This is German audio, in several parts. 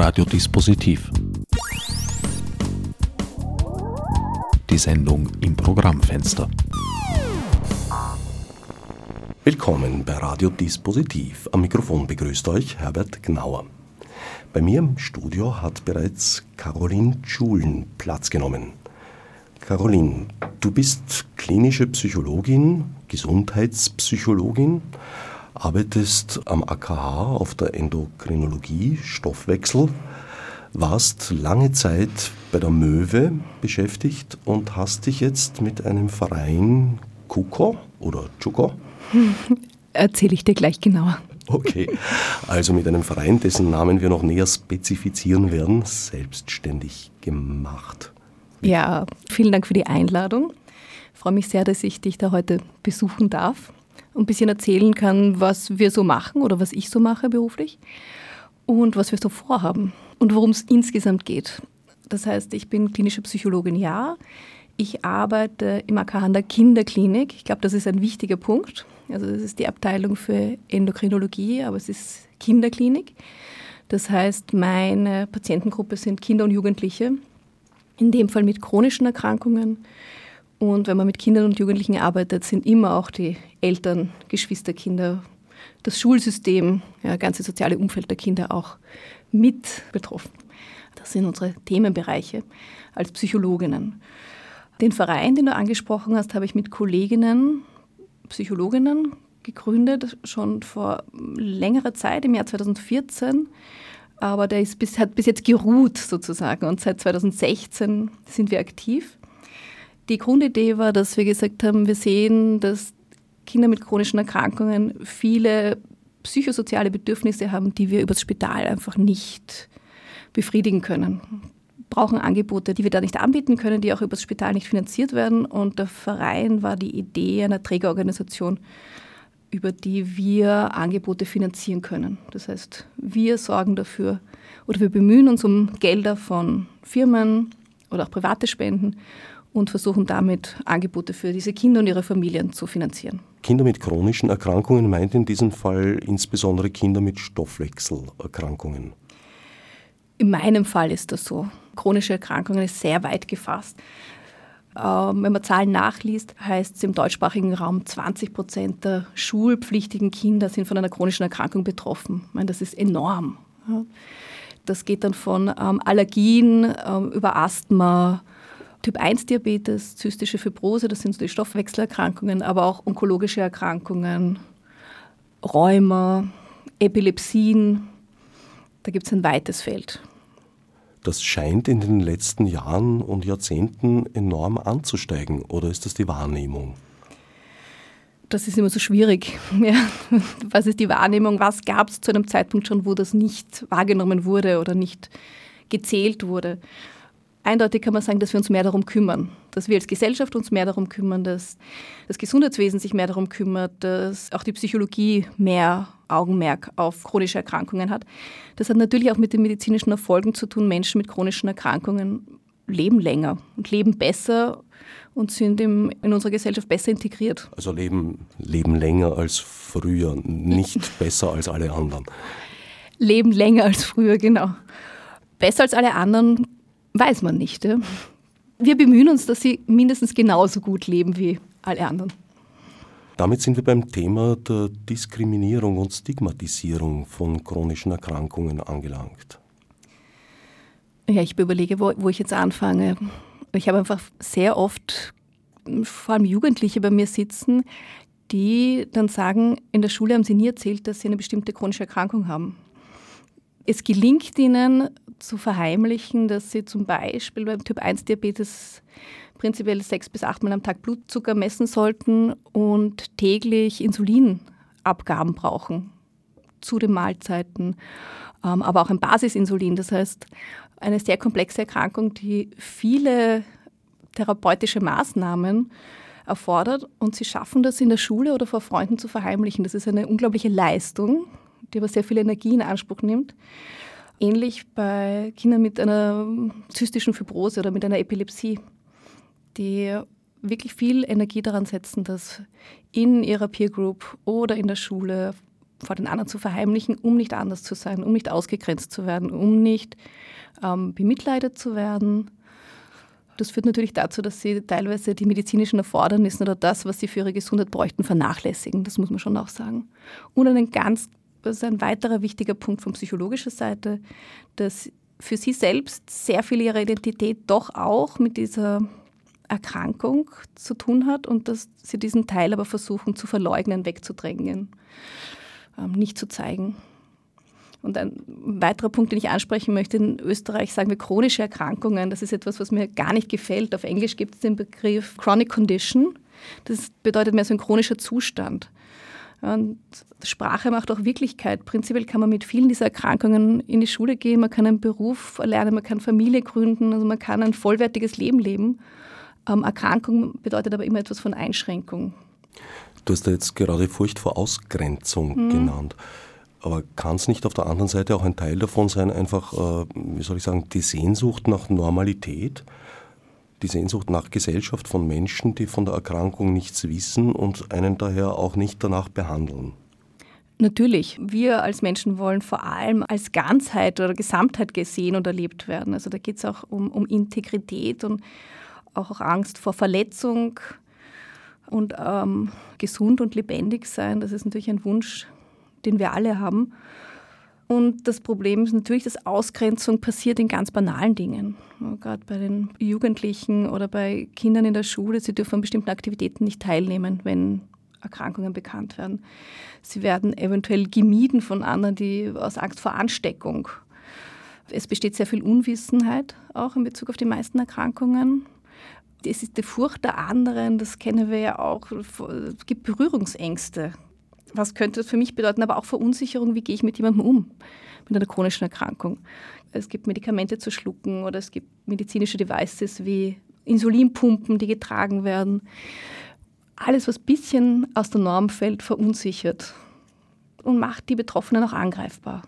Radiodispositiv. Die Sendung im Programmfenster. Willkommen bei Radiodispositiv. Am Mikrofon begrüßt euch Herbert Gnauer. Bei mir im Studio hat bereits Caroline Schulen Platz genommen. Caroline, du bist klinische Psychologin, Gesundheitspsychologin, arbeitest am AKH auf der Endokrinologie, Stoffwechsel, warst lange Zeit bei der Möwe beschäftigt und hast dich jetzt mit einem Verein KUKO oder Chuko? Erzähle ich dir gleich genauer. Okay, also mit einem Verein, dessen Namen wir noch näher spezifizieren werden, selbstständig gemacht. Ja, vielen Dank für die Einladung. Ich freue mich sehr, dass ich dich da heute besuchen darf ein bisschen erzählen kann, was wir so machen oder was ich so mache beruflich und was wir so vorhaben und worum es insgesamt geht. Das heißt, ich bin klinische Psychologin, ja. Ich arbeite im AKH an der Kinderklinik. Ich glaube, das ist ein wichtiger Punkt. Also das ist die Abteilung für Endokrinologie, aber es ist Kinderklinik. Das heißt, meine Patientengruppe sind Kinder und Jugendliche, in dem Fall mit chronischen Erkrankungen. Und wenn man mit Kindern und Jugendlichen arbeitet, sind immer auch die Eltern, Geschwisterkinder, das Schulsystem, ja, ganze soziale Umfeld der Kinder auch mit betroffen. Das sind unsere Themenbereiche als Psychologinnen. Den Verein, den du angesprochen hast, habe ich mit Kolleginnen, Psychologinnen gegründet, schon vor längerer Zeit, im Jahr 2014 aber der bis, hat bis jetzt geruht sozusagen und seit 2016 sind wir aktiv. Die Grundidee war, dass wir gesagt haben, wir sehen, dass Kinder mit chronischen Erkrankungen viele psychosoziale Bedürfnisse haben, die wir übers Spital einfach nicht befriedigen können. Brauchen Angebote, die wir da nicht anbieten können, die auch übers Spital nicht finanziert werden. Und der Verein war die Idee einer Trägerorganisation, über die wir Angebote finanzieren können. Das heißt, wir sorgen dafür oder wir bemühen uns um Gelder von Firmen oder auch private Spenden und versuchen damit Angebote für diese Kinder und ihre Familien zu finanzieren. Kinder mit chronischen Erkrankungen meint in diesem Fall insbesondere Kinder mit Stoffwechselerkrankungen. In meinem Fall ist das so. Chronische Erkrankungen ist sehr weit gefasst. Ähm, wenn man Zahlen nachliest, heißt es im deutschsprachigen Raum, 20 Prozent der schulpflichtigen Kinder sind von einer chronischen Erkrankung betroffen. Ich meine, das ist enorm. Das geht dann von ähm, Allergien ähm, über Asthma, Typ-1-Diabetes, zystische Fibrose, das sind so die Stoffwechselerkrankungen, aber auch onkologische Erkrankungen, Rheuma, Epilepsien. Da gibt es ein weites Feld. Das scheint in den letzten Jahren und Jahrzehnten enorm anzusteigen, oder ist das die Wahrnehmung? Das ist immer so schwierig. Ja. Was ist die Wahrnehmung? Was gab es zu einem Zeitpunkt schon, wo das nicht wahrgenommen wurde oder nicht gezählt wurde? Eindeutig kann man sagen, dass wir uns mehr darum kümmern, dass wir als Gesellschaft uns mehr darum kümmern, dass das Gesundheitswesen sich mehr darum kümmert, dass auch die Psychologie mehr Augenmerk auf chronische Erkrankungen hat. Das hat natürlich auch mit den medizinischen Erfolgen zu tun. Menschen mit chronischen Erkrankungen leben länger und leben besser und sind im, in unserer Gesellschaft besser integriert. Also leben, leben länger als früher, nicht besser als alle anderen. Leben länger als früher, genau. Besser als alle anderen weiß man nicht. Ja? Wir bemühen uns, dass sie mindestens genauso gut leben wie alle anderen. Damit sind wir beim Thema der Diskriminierung und Stigmatisierung von chronischen Erkrankungen angelangt. Ja, ich überlege, wo, wo ich jetzt anfange. Ich habe einfach sehr oft, vor allem Jugendliche bei mir sitzen, die dann sagen, in der Schule haben sie nie erzählt, dass sie eine bestimmte chronische Erkrankung haben. Es gelingt ihnen zu verheimlichen, dass sie zum Beispiel beim Typ-1-Diabetes prinzipiell sechs bis achtmal am Tag Blutzucker messen sollten und täglich Insulinabgaben brauchen zu den Mahlzeiten, ähm, aber auch ein Basisinsulin. Das heißt, eine sehr komplexe Erkrankung, die viele therapeutische Maßnahmen erfordert und sie schaffen das in der Schule oder vor Freunden zu verheimlichen. Das ist eine unglaubliche Leistung, die aber sehr viel Energie in Anspruch nimmt. Ähnlich bei Kindern mit einer zystischen Fibrose oder mit einer Epilepsie die wirklich viel Energie daran setzen, dass in ihrer Peer Group oder in der Schule vor den anderen zu verheimlichen, um nicht anders zu sein, um nicht ausgegrenzt zu werden, um nicht ähm, bemitleidet zu werden. Das führt natürlich dazu, dass sie teilweise die medizinischen Erfordernisse oder das, was sie für ihre Gesundheit bräuchten, vernachlässigen. Das muss man schon auch sagen. Und ein ganz, das ist ein weiterer wichtiger Punkt von psychologischer Seite, dass für sie selbst sehr viel ihrer Identität doch auch mit dieser Erkrankung zu tun hat und dass sie diesen Teil aber versuchen zu verleugnen, wegzudrängen, ähm, nicht zu zeigen. Und ein weiterer Punkt, den ich ansprechen möchte, in Österreich sagen wir chronische Erkrankungen. Das ist etwas, was mir gar nicht gefällt. Auf Englisch gibt es den Begriff Chronic Condition. Das bedeutet mehr so ein chronischer Zustand. Und Sprache macht auch Wirklichkeit. Prinzipiell kann man mit vielen dieser Erkrankungen in die Schule gehen, man kann einen Beruf erlernen, man kann Familie gründen, also man kann ein vollwertiges Leben leben. Ähm, Erkrankung bedeutet aber immer etwas von Einschränkung. Du hast ja jetzt gerade Furcht vor Ausgrenzung mhm. genannt. Aber kann es nicht auf der anderen Seite auch ein Teil davon sein, einfach, äh, wie soll ich sagen, die Sehnsucht nach Normalität? Die Sehnsucht nach Gesellschaft von Menschen, die von der Erkrankung nichts wissen und einen daher auch nicht danach behandeln? Natürlich, wir als Menschen wollen vor allem als Ganzheit oder Gesamtheit gesehen und erlebt werden. Also da geht es auch um, um Integrität und auch Angst vor Verletzung und ähm, gesund und lebendig sein. Das ist natürlich ein Wunsch, den wir alle haben. Und das Problem ist natürlich, dass Ausgrenzung passiert in ganz banalen Dingen. Gerade bei den Jugendlichen oder bei Kindern in der Schule, sie dürfen an bestimmten Aktivitäten nicht teilnehmen, wenn Erkrankungen bekannt werden. Sie werden eventuell gemieden von anderen, die aus Angst vor Ansteckung. Es besteht sehr viel Unwissenheit auch in Bezug auf die meisten Erkrankungen das ist die Furcht der anderen, das kennen wir ja auch. Es gibt Berührungsängste. Was könnte das für mich bedeuten? Aber auch Verunsicherung, wie gehe ich mit jemandem um mit einer chronischen Erkrankung. Es gibt Medikamente zu schlucken oder es gibt medizinische Devices wie Insulinpumpen, die getragen werden. Alles, was ein bisschen aus der Norm fällt, verunsichert und macht die Betroffenen auch angreifbar.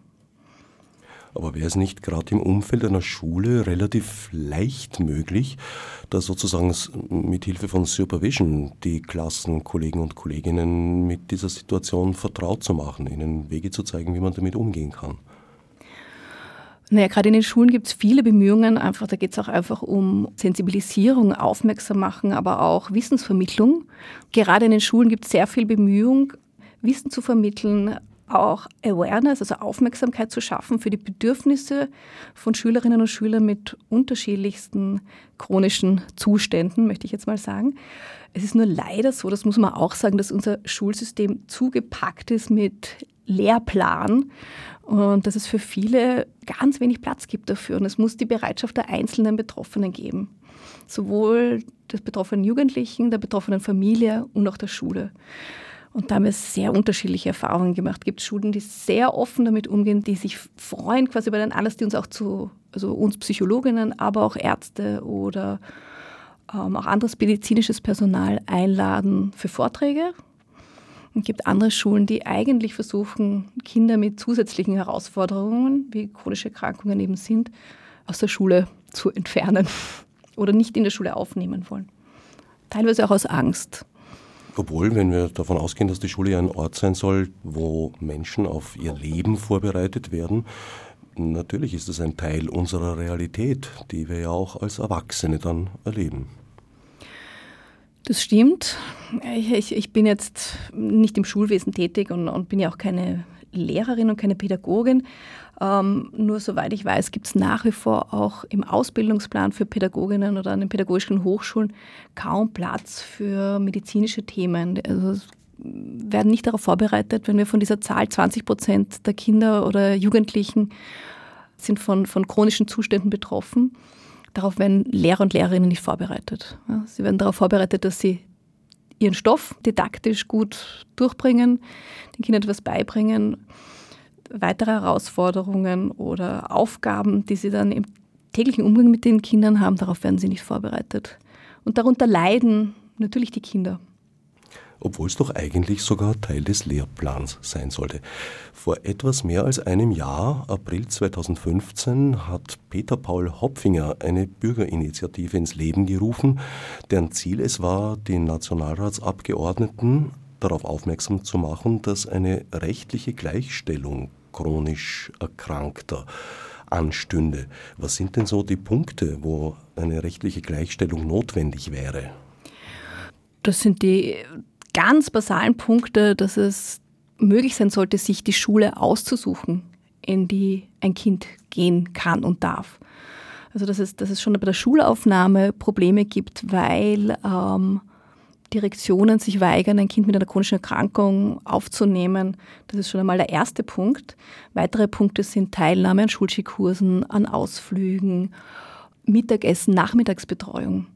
Aber wäre es nicht gerade im Umfeld einer Schule relativ leicht möglich, da sozusagen mit Hilfe von Supervision die Klassenkollegen und Kolleginnen mit dieser Situation vertraut zu machen, ihnen Wege zu zeigen, wie man damit umgehen kann? Naja, gerade in den Schulen gibt es viele Bemühungen. Einfach, da geht es auch einfach um Sensibilisierung, Aufmerksam machen, aber auch Wissensvermittlung. Gerade in den Schulen gibt es sehr viel Bemühung, Wissen zu vermitteln, auch Awareness, also Aufmerksamkeit zu schaffen für die Bedürfnisse von Schülerinnen und Schülern mit unterschiedlichsten chronischen Zuständen, möchte ich jetzt mal sagen. Es ist nur leider so, das muss man auch sagen, dass unser Schulsystem zugepackt ist mit Lehrplan und dass es für viele ganz wenig Platz gibt dafür. Und es muss die Bereitschaft der einzelnen Betroffenen geben. Sowohl des betroffenen Jugendlichen, der betroffenen Familie und auch der Schule. Und da haben wir sehr unterschiedliche Erfahrungen gemacht. Es gibt Schulen, die sehr offen damit umgehen, die sich freuen quasi über den Anlass, die uns auch zu, also uns Psychologinnen, aber auch Ärzte oder ähm, auch anderes medizinisches Personal einladen für Vorträge. Und es gibt andere Schulen, die eigentlich versuchen, Kinder mit zusätzlichen Herausforderungen, wie chronische Erkrankungen eben sind, aus der Schule zu entfernen oder nicht in der Schule aufnehmen wollen. Teilweise auch aus Angst. Obwohl, wenn wir davon ausgehen, dass die Schule ein Ort sein soll, wo Menschen auf ihr Leben vorbereitet werden, natürlich ist es ein Teil unserer Realität, die wir ja auch als Erwachsene dann erleben. Das stimmt. Ich, ich, bin jetzt nicht im Schulwesen tätig und, und bin ja auch keine Lehrerin und keine Pädagogin. Ähm, nur soweit ich weiß, gibt es nach wie vor auch im Ausbildungsplan für Pädagoginnen oder an den pädagogischen Hochschulen kaum Platz für medizinische Themen. Also werden nicht darauf vorbereitet, wenn wir von dieser Zahl 20 Prozent der Kinder oder Jugendlichen sind von, von chronischen Zuständen betroffen. Darauf werden Lehrer und Lehrerinnen nicht vorbereitet. Sie werden darauf vorbereitet, dass sie ihren Stoff didaktisch gut durchbringen, den Kindern etwas beibringen weitere Herausforderungen oder Aufgaben, die sie dann im täglichen Umgang mit den Kindern haben, darauf werden sie nicht vorbereitet. Und darunter leiden natürlich die Kinder. Obwohl es doch eigentlich sogar Teil des Lehrplans sein sollte. Vor etwas mehr als einem Jahr, April 2015, hat Peter Paul Hopfinger eine Bürgerinitiative ins Leben gerufen, deren Ziel es war, die Nationalratsabgeordneten darauf aufmerksam zu machen, dass eine rechtliche Gleichstellung chronisch Erkrankter anstünde. Was sind denn so die Punkte, wo eine rechtliche Gleichstellung notwendig wäre? Das sind die ganz basalen Punkte, dass es möglich sein sollte, sich die Schule auszusuchen, in die ein Kind gehen kann und darf. Also dass es, dass es schon bei der Schulaufnahme Probleme gibt, weil ähm, Direktionen sich weigern, ein Kind mit einer chronischen Erkrankung aufzunehmen. Das ist schon einmal der erste Punkt. Weitere Punkte sind Teilnahme an Schulskikursen, an Ausflügen, Mittagessen, Nachmittagsbetreuung.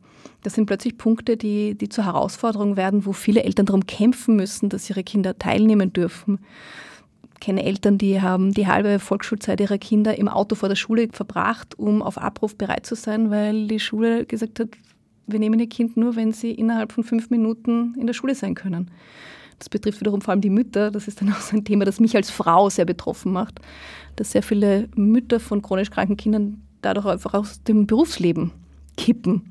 Das sind plötzlich Punkte, die, die zur Herausforderung werden, wo viele Eltern darum kämpfen müssen, dass ihre Kinder teilnehmen dürfen. Ich kenne Eltern, die haben die halbe Volksschulzeit ihrer Kinder im Auto vor der Schule verbracht, um auf Abruf bereit zu sein, weil die Schule gesagt hat, wir nehmen ihr Kind nur, wenn sie innerhalb von fünf Minuten in der Schule sein können. Das betrifft wiederum vor allem die Mütter. Das ist dann auch so ein Thema, das mich als Frau sehr betroffen macht, dass sehr viele Mütter von chronisch kranken Kindern dadurch einfach aus dem Berufsleben kippen.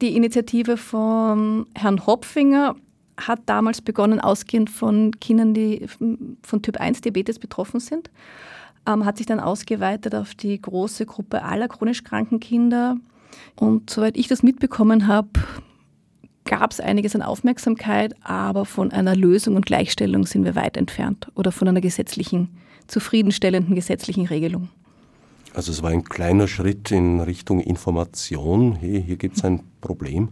Die Initiative von Herrn Hopfinger hat damals begonnen, ausgehend von Kindern, die von Typ 1 Diabetes betroffen sind, ähm, hat sich dann ausgeweitet auf die große Gruppe aller chronisch kranken Kinder. Und soweit ich das mitbekommen habe, gab es einiges an Aufmerksamkeit, aber von einer Lösung und Gleichstellung sind wir weit entfernt oder von einer gesetzlichen, zufriedenstellenden gesetzlichen Regelung. Also es war ein kleiner Schritt in Richtung Information. Hey, hier gibt es ein Problem,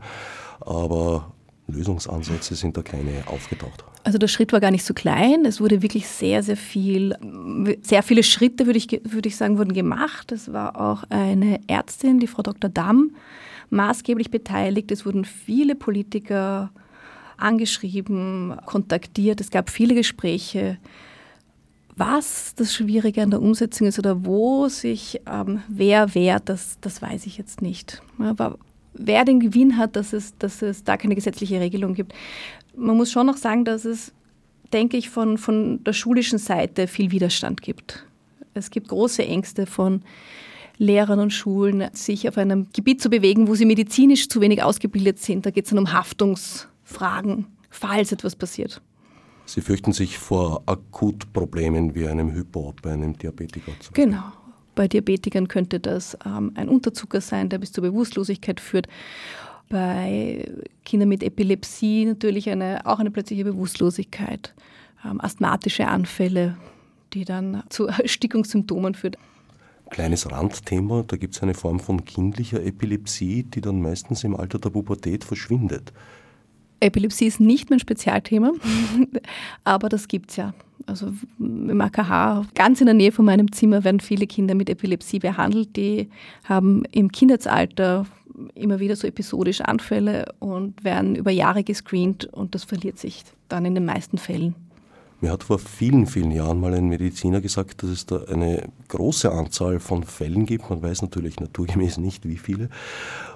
aber Lösungsansätze sind da keine aufgetaucht. Also der Schritt war gar nicht so klein. Es wurde wirklich sehr, sehr viel, sehr viele Schritte, würde ich, würde ich sagen, wurden gemacht. Es war auch eine Ärztin, die Frau Dr. Damm, maßgeblich beteiligt. Es wurden viele Politiker angeschrieben, kontaktiert. Es gab viele Gespräche. Was das Schwierige an der Umsetzung ist oder wo sich ähm, wer wehrt, das, das weiß ich jetzt nicht. Aber wer den Gewinn hat, dass es, dass es da keine gesetzliche Regelung gibt. Man muss schon noch sagen, dass es, denke ich, von, von der schulischen Seite viel Widerstand gibt. Es gibt große Ängste von Lehrern und Schulen, sich auf einem Gebiet zu bewegen, wo sie medizinisch zu wenig ausgebildet sind. Da geht es dann um Haftungsfragen, falls etwas passiert. Sie fürchten sich vor Akutproblemen wie einem Hypo bei einem Diabetiker. Genau. Bei Diabetikern könnte das ähm, ein Unterzucker sein, der bis zur Bewusstlosigkeit führt. Bei Kindern mit Epilepsie natürlich eine, auch eine plötzliche Bewusstlosigkeit, ähm, asthmatische Anfälle, die dann zu Erstickungssymptomen führen. Kleines Randthema, da gibt es eine Form von kindlicher Epilepsie, die dann meistens im Alter der Pubertät verschwindet. Epilepsie ist nicht mein Spezialthema, aber das gibt es ja. Also im AKH, ganz in der Nähe von meinem Zimmer, werden viele Kinder mit Epilepsie behandelt. Die haben im Kindesalter immer wieder so episodisch Anfälle und werden über Jahre gescreent und das verliert sich dann in den meisten Fällen. Mir hat vor vielen, vielen Jahren mal ein Mediziner gesagt, dass es da eine große Anzahl von Fällen gibt, man weiß natürlich naturgemäß nicht wie viele,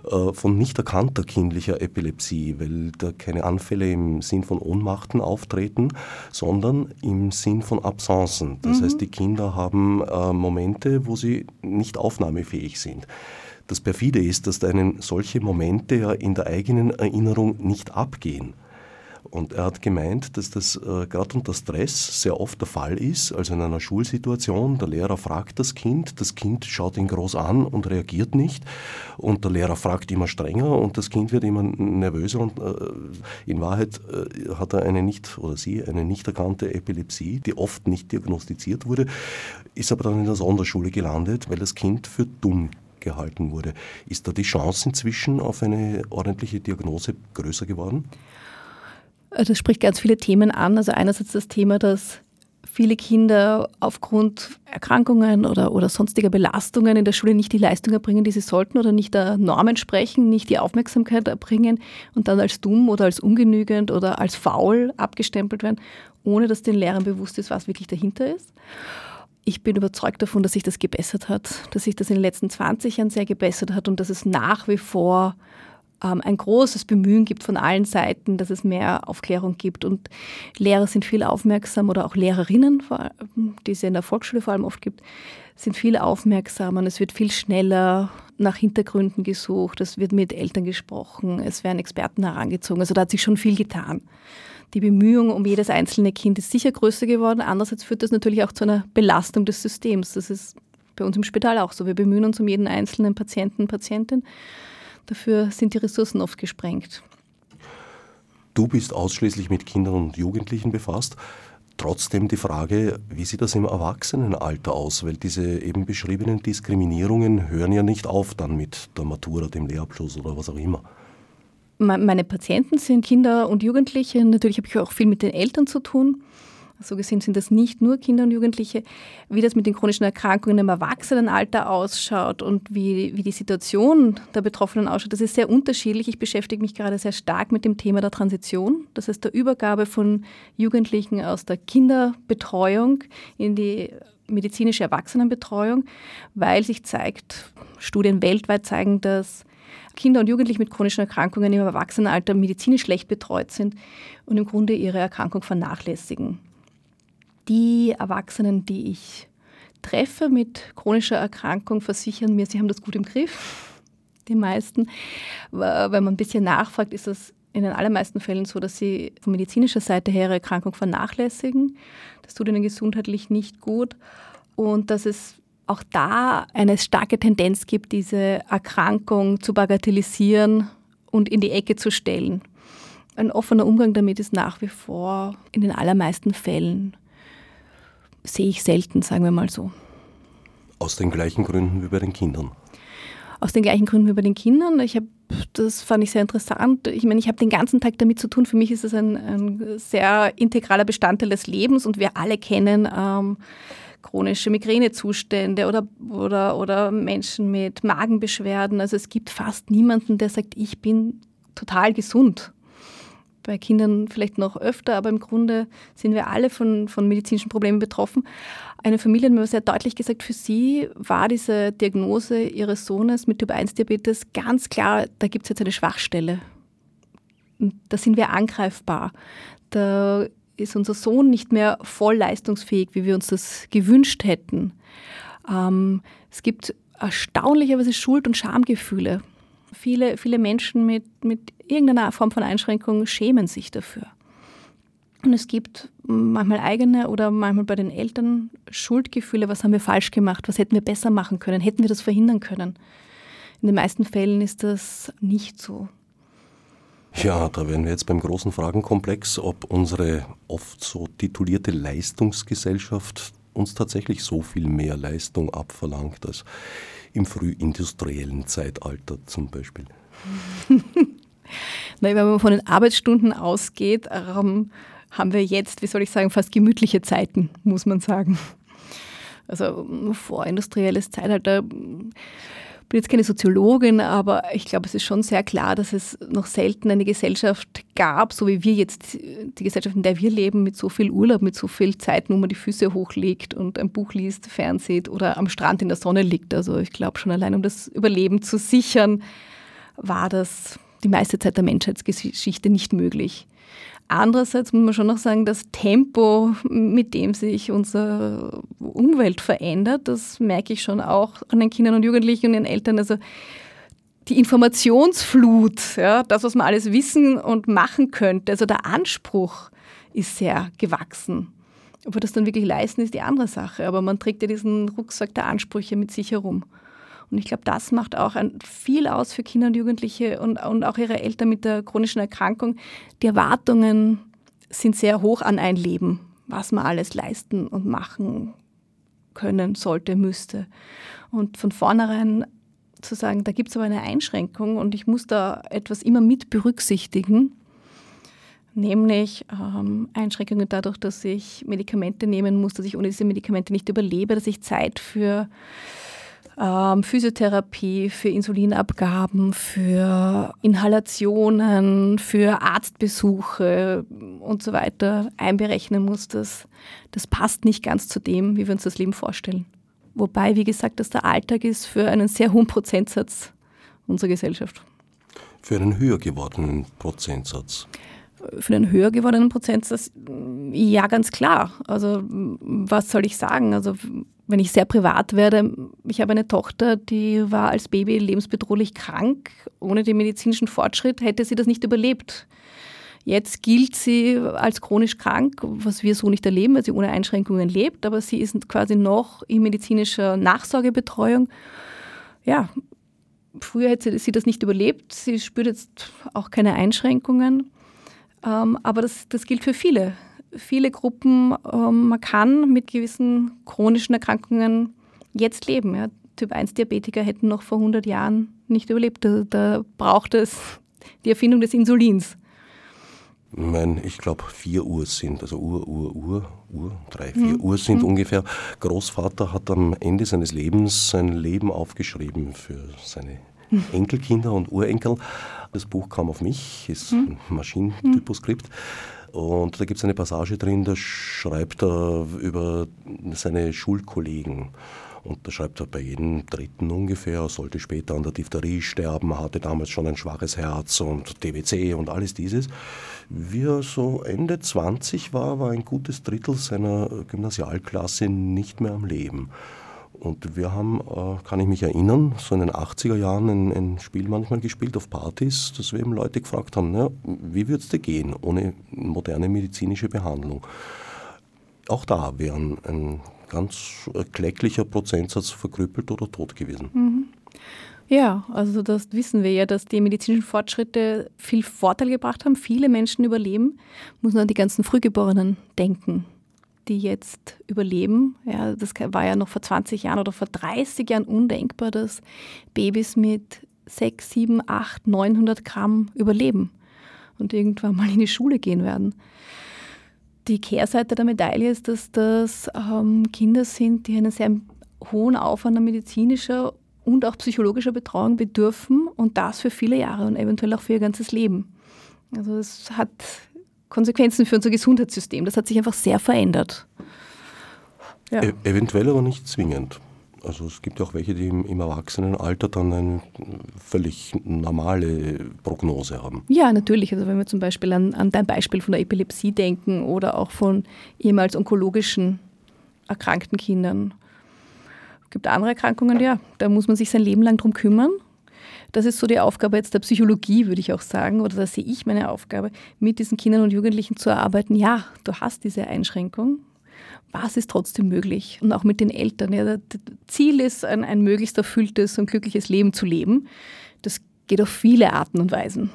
äh, von nicht erkannter kindlicher Epilepsie, weil da keine Anfälle im Sinn von Ohnmachten auftreten, sondern im Sinn von Absenzen. Das mhm. heißt, die Kinder haben äh, Momente, wo sie nicht aufnahmefähig sind. Das perfide ist, dass einen solche Momente ja in der eigenen Erinnerung nicht abgehen. Und er hat gemeint, dass das äh, gerade unter Stress sehr oft der Fall ist, also in einer Schulsituation. Der Lehrer fragt das Kind, das Kind schaut ihn groß an und reagiert nicht. Und der Lehrer fragt immer strenger und das Kind wird immer nervöser. Und äh, in Wahrheit äh, hat er eine nicht oder sie eine nicht erkannte Epilepsie, die oft nicht diagnostiziert wurde, ist aber dann in der Sonderschule gelandet, weil das Kind für dumm gehalten wurde. Ist da die Chance inzwischen auf eine ordentliche Diagnose größer geworden? Äh, das spricht ganz viele Themen an. Also einerseits das Thema, dass viele Kinder aufgrund Erkrankungen oder, oder sonstiger Belastungen in der Schule nicht die Leistung erbringen, die sie sollten oder nicht der Norm entsprechen, nicht die Aufmerksamkeit erbringen und dann als dumm oder als ungenügend oder als faul abgestempelt werden, ohne dass den Lehrern bewusst ist, was wirklich dahinter ist. Ich bin überzeugt davon, dass sich das gebessert hat, dass sich das in den letzten 20 Jahren sehr gebessert hat und dass es nach wie vor ähm, ein großes Bemühen gibt von allen Seiten, dass es mehr Aufklärung gibt. Und Lehrer sind viel aufmerksam oder auch Lehrerinnen, die es in der Volksschule vor allem oft gibt, sind viel aufmerksamer es wird viel schneller nach Hintergründen gesucht, es wird mit Eltern gesprochen, es werden Experten herangezogen. Also da hat sich schon viel getan. Die Bemühung um jedes einzelne Kind ist sicher größer geworden. Andererseits führt das natürlich auch zu einer Belastung des Systems. Das ist bei uns im Spital auch so. Wir bemühen uns um jeden einzelnen Patienten, Patientin. Dafür sind die Ressourcen oft gesprengt. Du bist ausschließlich mit Kindern und Jugendlichen befasst. Trotzdem die Frage, wie sieht das im Erwachsenenalter aus? Weil diese eben beschriebenen Diskriminierungen hören ja nicht auf dann mit der Matura, dem Lehrabschluss oder was auch immer. Meine Patienten sind Kinder und Jugendliche. Natürlich habe ich auch viel mit den Eltern zu tun. So gesehen sind das nicht nur Kinder und Jugendliche. Wie das mit den chronischen Erkrankungen im Erwachsenenalter ausschaut und wie, wie die Situation der Betroffenen ausschaut, das ist sehr unterschiedlich. Ich beschäftige mich gerade sehr stark mit dem Thema der Transition, das heißt der Übergabe von Jugendlichen aus der Kinderbetreuung in die medizinische Erwachsenenbetreuung, weil sich zeigt, Studien weltweit zeigen, dass Kinder und Jugendliche mit chronischen Erkrankungen im Erwachsenenalter medizinisch schlecht betreut sind und im Grunde ihre Erkrankung vernachlässigen die Erwachsenen, die ich treffe mit chronischer Erkrankung, versichern mir, sie haben das gut im Griff. Die meisten. Wenn man ein bisschen nachfragt, ist es in den allermeisten Fällen so, dass sie von medizinischer Seite her ihre Erkrankung vernachlässigen. Das tut ihnen gesundheitlich nicht gut. Und dass es auch da eine starke Tendenz gibt, diese Erkrankung zu bagatellisieren und in die Ecke zu stellen. Ein offener Umgang damit ist nach wie vor in den allermeisten Fällen sehe ich selten, sagen wir mal so. Aus den gleichen Gründen wie bei den Kindern? Aus den gleichen Gründen wie bei den Kindern. Ich habe, das fand ich sehr interessant. Ich meine, ich habe den ganzen Tag damit zu tun. Für mich ist es ein, ein sehr integraler Bestandteil des Lebens und wir alle kennen ähm, chronische Migränezustände oder, oder, oder Menschen mit Magenbeschwerden. Also es gibt fast niemanden, der sagt, ich bin total gesund bei Kindern vielleicht noch öfter, aber im Grunde sind wir alle von, von medizinischen Problemen betroffen. Eine Familie hat mir sehr deutlich gesagt, für sie war diese Diagnose ihres Sohnes mit Typ-1-Diabetes ganz klar, da gibt es jetzt eine Schwachstelle. Da sind wir angreifbar. Da ist unser Sohn nicht mehr voll leistungsfähig, wie wir uns das gewünscht hätten. Ähm, es gibt erstaunlicherweise Schuld- und Schamgefühle. Viele, viele Menschen mit, mit irgendeiner Form von Einschränkung schämen sich dafür. Und es gibt manchmal eigene oder manchmal bei den Eltern Schuldgefühle, was haben wir falsch gemacht, was hätten wir besser machen können, hätten wir das verhindern können. In den meisten Fällen ist das nicht so. Ja, da wären wir jetzt beim großen Fragenkomplex, ob unsere oft so titulierte Leistungsgesellschaft uns tatsächlich so viel mehr Leistung abverlangt als im frühindustriellen Zeitalter zum Beispiel. Nein, wenn man von den Arbeitsstunden ausgeht, ähm, haben wir jetzt, wie soll ich sagen, fast gemütliche Zeiten, muss man sagen. Also vorindustrielles Zeitalter. Ich bin jetzt keine Soziologin, aber ich glaube, es ist schon sehr klar, dass es noch selten eine Gesellschaft gab, so wie wir jetzt, die Gesellschaft, in der wir leben, mit so viel Urlaub, mit so viel Zeit, wo man die Füße hochlegt und ein Buch liest, fernsieht oder am Strand in der Sonne liegt. Also ich glaube schon allein, um das Überleben zu sichern, war das die meiste Zeit der Menschheitsgeschichte nicht möglich. Andererseits muss man schon noch sagen, das Tempo, mit dem sich unsere Umwelt verändert, das merke ich schon auch an den Kindern und Jugendlichen und den Eltern. Also die Informationsflut, ja, das, was man alles wissen und machen könnte, also der Anspruch ist sehr gewachsen. Ob wir das dann wirklich leisten, ist die andere Sache. Aber man trägt ja diesen Rucksack der Ansprüche mit sich herum. Und ich glaube, das macht auch viel aus für Kinder und Jugendliche und, und auch ihre Eltern mit der chronischen Erkrankung. Die Erwartungen sind sehr hoch an ein Leben, was man alles leisten und machen können sollte, müsste. Und von vornherein zu sagen, da gibt es aber eine Einschränkung und ich muss da etwas immer mit berücksichtigen, nämlich ähm, Einschränkungen dadurch, dass ich Medikamente nehmen muss, dass ich ohne diese Medikamente nicht überlebe, dass ich Zeit für ähm, Physiotherapie, für Insulinabgaben, für Inhalationen, für Arztbesuche und so weiter einberechnen muss, das, das passt nicht ganz zu dem, wie wir uns das Leben vorstellen. Wobei, wie gesagt, das der Alltag ist für einen sehr hohen Prozentsatz unserer Gesellschaft. Für einen höher gewordenen Prozentsatz? Für einen höher gewordenen Prozentsatz, ja, ganz klar. Also, was soll ich sagen? Also, wenn ich sehr privat werde, ich habe eine Tochter, die war als Baby lebensbedrohlich krank. Ohne den medizinischen Fortschritt hätte sie das nicht überlebt. Jetzt gilt sie als chronisch krank, was wir so nicht erleben, weil sie ohne Einschränkungen lebt, aber sie ist quasi noch in medizinischer Nachsorgebetreuung. Ja, früher hätte sie das nicht überlebt. Sie spürt jetzt auch keine Einschränkungen. Ähm, aber das, das gilt für viele. Viele Gruppen, ähm, man kann mit gewissen chronischen Erkrankungen jetzt leben. Ja. Typ 1 Diabetiker hätten noch vor 100 Jahren nicht überlebt. Da, da braucht es die Erfindung des Insulins. Mein, ich glaube, vier Uhr sind, also Uhr, Uhr, Uhr, Uhr, drei, vier mhm. Uhr sind mhm. ungefähr. Großvater hat am Ende seines Lebens sein Leben aufgeschrieben für seine. Enkelkinder und Urenkel. Das Buch kam auf mich, ist mhm. ein Maschinentyposkript. Und da gibt es eine Passage drin, da schreibt er über seine Schulkollegen. Und da schreibt er bei jedem Dritten ungefähr, sollte später an der Diphtherie sterben, hatte damals schon ein schwaches Herz und DWC und alles dieses. Wie er so Ende 20 war, war ein gutes Drittel seiner Gymnasialklasse nicht mehr am Leben. Und wir haben, äh, kann ich mich erinnern, so in den 80er Jahren ein, ein Spiel manchmal gespielt auf Partys, dass wir eben Leute gefragt haben, na, wie würde es dir gehen ohne moderne medizinische Behandlung? Auch da wären ein ganz kläglicher Prozentsatz verkrüppelt oder tot gewesen. Mhm. Ja, also das wissen wir ja, dass die medizinischen Fortschritte viel Vorteil gebracht haben. Viele Menschen überleben. Muss man an die ganzen Frühgeborenen denken, die jetzt überleben. Ja, das war ja noch vor 20 Jahren oder vor 30 Jahren undenkbar, dass Babys mit 6, 7, 8, 900 Gramm überleben und irgendwann mal in die Schule gehen werden. Die Kehrseite der Medaille ist, dass das ähm, Kinder sind, die einen sehr hohen Aufwand an medizinischer und auch psychologischer Betreuung bedürfen und das für viele Jahre und eventuell auch für ihr ganzes Leben. Also es hat Konsequenzen für unser Gesundheitssystem. Das hat sich einfach sehr verändert. Ja. E eventuell aber nicht zwingend. Also es gibt auch welche, die im, im, Erwachsenenalter dann eine völlig normale Prognose haben. Ja, natürlich. Also wenn wir zum Beispiel an, an dein Beispiel von der Epilepsie denken oder auch von ehemals onkologischen erkrankten Kindern. Es gibt andere Erkrankungen, ja, da muss man sich sein Leben lang drum kümmern. Das ist so die Aufgabe jetzt der Psychologie, würde ich auch sagen, oder da sehe ich meine Aufgabe, mit diesen Kindern und Jugendlichen zu arbeiten. Ja, du hast diese Einschränkung, was ist trotzdem möglich? Und auch mit den Eltern. Ja, das Ziel ist, ein, ein möglichst erfülltes und glückliches Leben zu leben. Das geht auf viele Arten und Weisen.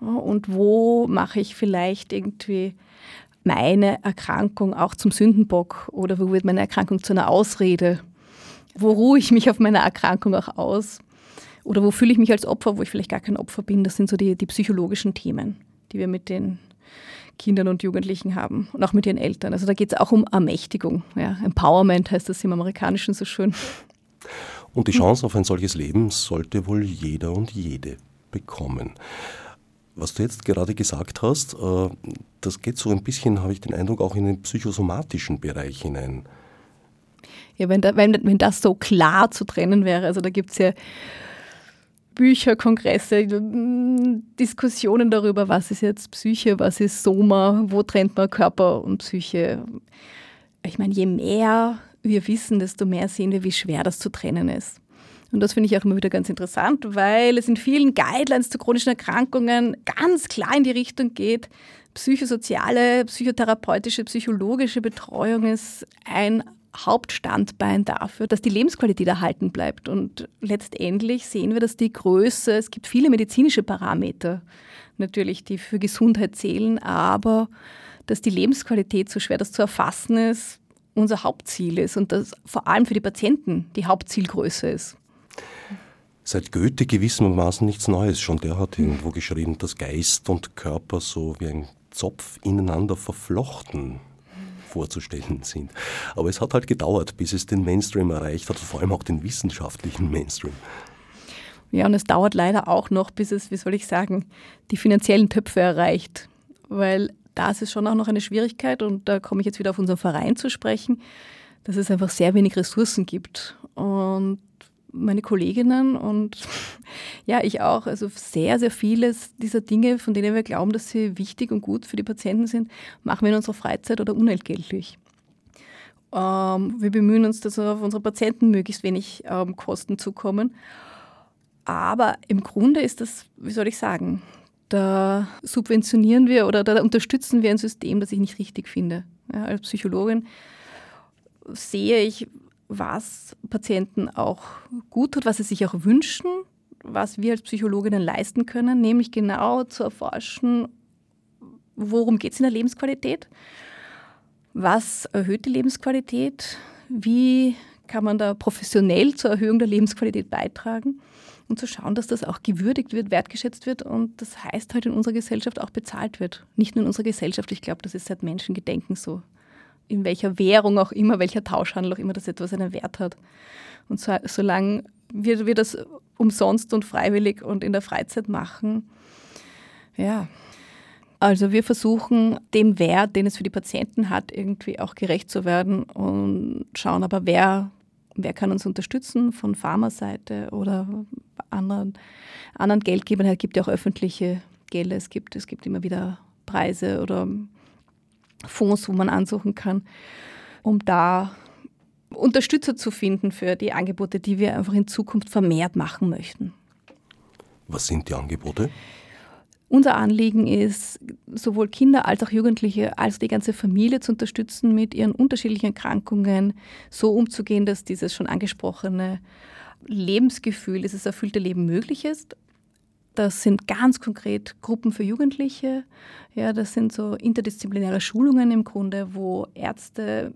und wo mache ich vielleicht irgendwie meine Erkrankung auch zum Sündenbock oder wo wird meine Erkrankung zu einer Ausrede? Wo ruhe ich mich auf meiner Erkrankung auch aus? Oder wo fühle ich mich als Opfer, wo ich vielleicht gar kein Opfer bin? Das sind so die, die psychologischen Themen, die wir mit den Kindern und Jugendlichen haben und auch mit ihren Eltern. Also da geht es auch um Ermächtigung. Ja. Empowerment heißt das im Amerikanischen so schön. Und die Chance auf ein solches Leben sollte wohl jeder und jede bekommen. Was du jetzt gerade gesagt hast, äh, das geht so ein bisschen, habe ich den Eindruck, auch in den psychosomatischen Bereich hinein. Ja, wenn, da, wenn, wenn das so klar zu trennen wäre, also da gibt es ja Bücher, Kongresse, Diskussionen darüber, was ist jetzt Psyche, was ist Soma, wo trennt man Körper und Psyche. Ich meine, je mehr wir wissen, desto mehr sehen wir, wie schwer das zu trennen ist. Und das finde ich auch immer wieder ganz interessant, weil es in vielen Guidelines zu chronischen Erkrankungen ganz klar in die Richtung geht, psychosoziale, psychotherapeutische, psychologische Betreuung ist ein Hauptstandbein dafür, dass die Lebensqualität erhalten bleibt. Und letztendlich sehen wir, dass die Größe, es gibt viele medizinische Parameter natürlich, die für Gesundheit zählen, aber dass die Lebensqualität, so schwer das zu erfassen ist, unser Hauptziel ist und das vor allem für die Patienten die Hauptzielgröße ist. Seit Goethe gewissermaßen nichts Neues. Schon der hat irgendwo geschrieben, dass Geist und Körper so wie ein Zopf ineinander verflochten vorzustellen sind. Aber es hat halt gedauert, bis es den Mainstream erreicht hat, vor allem auch den wissenschaftlichen Mainstream. Ja, und es dauert leider auch noch, bis es, wie soll ich sagen, die finanziellen Töpfe erreicht. Weil das ist schon auch noch eine Schwierigkeit und da komme ich jetzt wieder auf unseren Verein zu sprechen, dass es einfach sehr wenig Ressourcen gibt. Und meine Kolleginnen und ja, ich auch. Also sehr, sehr vieles dieser Dinge, von denen wir glauben, dass sie wichtig und gut für die Patienten sind, machen wir in unserer Freizeit oder unentgeltlich. Ähm, wir bemühen uns, dass auf unsere Patienten möglichst wenig ähm, Kosten zukommen. Aber im Grunde ist das, wie soll ich sagen, da subventionieren wir oder da unterstützen wir ein System, das ich nicht richtig finde. Ja, als Psychologin sehe ich, was Patienten auch gut tut, was sie sich auch wünschen, was wir als Psychologinnen leisten können, nämlich genau zu erforschen, worum geht es in der Lebensqualität, was erhöht die Lebensqualität, wie kann man da professionell zur Erhöhung der Lebensqualität beitragen und zu schauen, dass das auch gewürdigt wird, wertgeschätzt wird und das heißt halt in unserer Gesellschaft auch bezahlt wird. Nicht nur in unserer Gesellschaft, ich glaube, das ist seit Menschengedenken so. In welcher Währung auch immer, welcher Tauschhandel auch immer, dass etwas einen Wert hat. Und so, solange wir, wir das umsonst und freiwillig und in der Freizeit machen, ja, also wir versuchen dem Wert, den es für die Patienten hat, irgendwie auch gerecht zu werden und schauen aber, wer wer kann uns unterstützen von Pharmaseite oder anderen, anderen Geldgebern. Es gibt ja auch öffentliche Gelder, es gibt, es gibt immer wieder Preise oder Fonds, wo man ansuchen kann, um da Unterstützer zu finden für die Angebote, die wir einfach in Zukunft vermehrt machen möchten. Was sind die Angebote? Unser Anliegen ist, sowohl Kinder als auch Jugendliche als die ganze Familie zu unterstützen, mit ihren unterschiedlichen Erkrankungen so umzugehen, dass dieses schon angesprochene Lebensgefühl, dieses erfüllte Leben möglich ist. Das sind ganz konkret Gruppen für Jugendliche. Ja, das sind so interdisziplinäre Schulungen im Grunde, wo Ärzte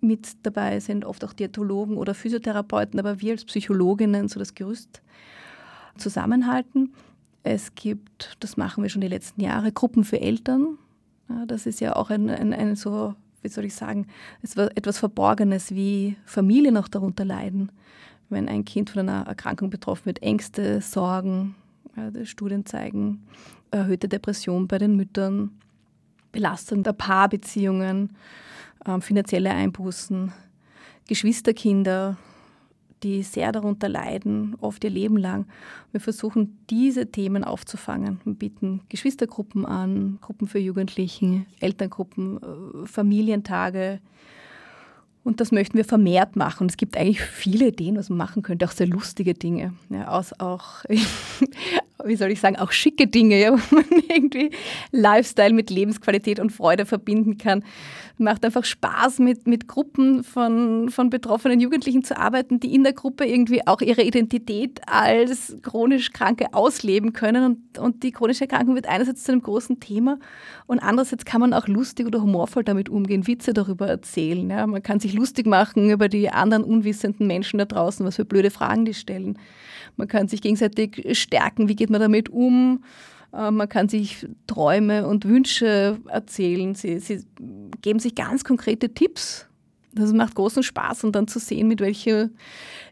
mit dabei sind, oft auch Diätologen oder Physiotherapeuten, aber wir als Psychologinnen so das Gerüst zusammenhalten. Es gibt, das machen wir schon die letzten Jahre, Gruppen für Eltern. Ja, das ist ja auch ein, ein, ein so, wie soll ich sagen, etwas Verborgenes, wie Familien auch darunter leiden, wenn ein Kind von einer Erkrankung betroffen wird. Ängste, Sorgen, Studien zeigen erhöhte Depression bei den Müttern, Belastung der Paarbeziehungen, äh, finanzielle Einbußen, Geschwisterkinder, die sehr darunter leiden, oft ihr Leben lang. Wir versuchen, diese Themen aufzufangen. Wir bieten Geschwistergruppen an, Gruppen für Jugendlichen, Elterngruppen, äh, Familientage. Und das möchten wir vermehrt machen. Es gibt eigentlich viele Ideen, was man machen könnte, auch sehr lustige Dinge. Ja, aus, auch, wie soll ich sagen, auch schicke Dinge, ja, wo man irgendwie Lifestyle mit Lebensqualität und Freude verbinden kann macht einfach Spaß, mit, mit Gruppen von, von betroffenen Jugendlichen zu arbeiten, die in der Gruppe irgendwie auch ihre Identität als chronisch Kranke ausleben können. Und, und die chronische Erkrankung wird einerseits zu einem großen Thema und andererseits kann man auch lustig oder humorvoll damit umgehen, Witze darüber erzählen. Ja. Man kann sich lustig machen über die anderen unwissenden Menschen da draußen, was für blöde Fragen die stellen. Man kann sich gegenseitig stärken, wie geht man damit um. Äh, man kann sich Träume und Wünsche erzählen. Sie, sie geben sich ganz konkrete Tipps. Das macht großen Spaß und dann zu sehen, mit welchen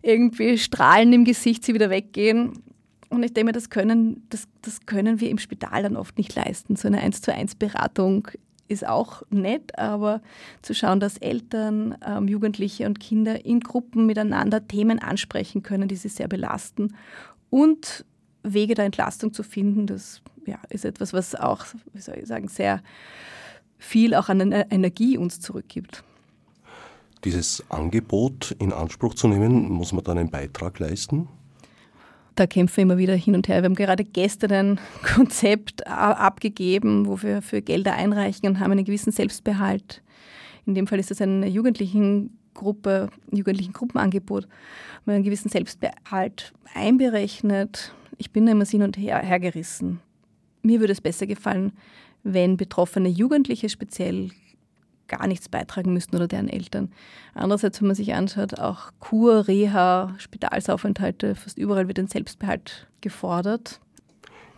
irgendwie Strahlen im Gesicht sie wieder weggehen. Und ich denke, das können, das, das können wir im Spital dann oft nicht leisten. So eine 1 zu 1 Beratung ist auch nett, aber zu schauen, dass Eltern, ähm, Jugendliche und Kinder in Gruppen miteinander Themen ansprechen können, die sie sehr belasten und Wege der Entlastung zu finden, das ja, ist etwas, was auch, wie soll ich sagen, sehr viel auch an Energie uns zurückgibt. Dieses Angebot in Anspruch zu nehmen, muss man dann einen Beitrag leisten? Da kämpfen wir immer wieder hin und her. Wir haben gerade gestern ein Konzept abgegeben, wo wir für Gelder einreichen und haben einen gewissen Selbstbehalt. In dem Fall ist das eine Jugendlichengruppe, jugendlichen Gruppenangebot, wir einen gewissen Selbstbehalt einberechnet ich bin da immer hin und her hergerissen. Mir würde es besser gefallen, wenn betroffene Jugendliche speziell gar nichts beitragen müssten oder deren Eltern. Andererseits, wenn man sich anschaut, auch Kur, Reha, Spitalsaufenthalte, fast überall wird ein Selbstbehalt gefordert.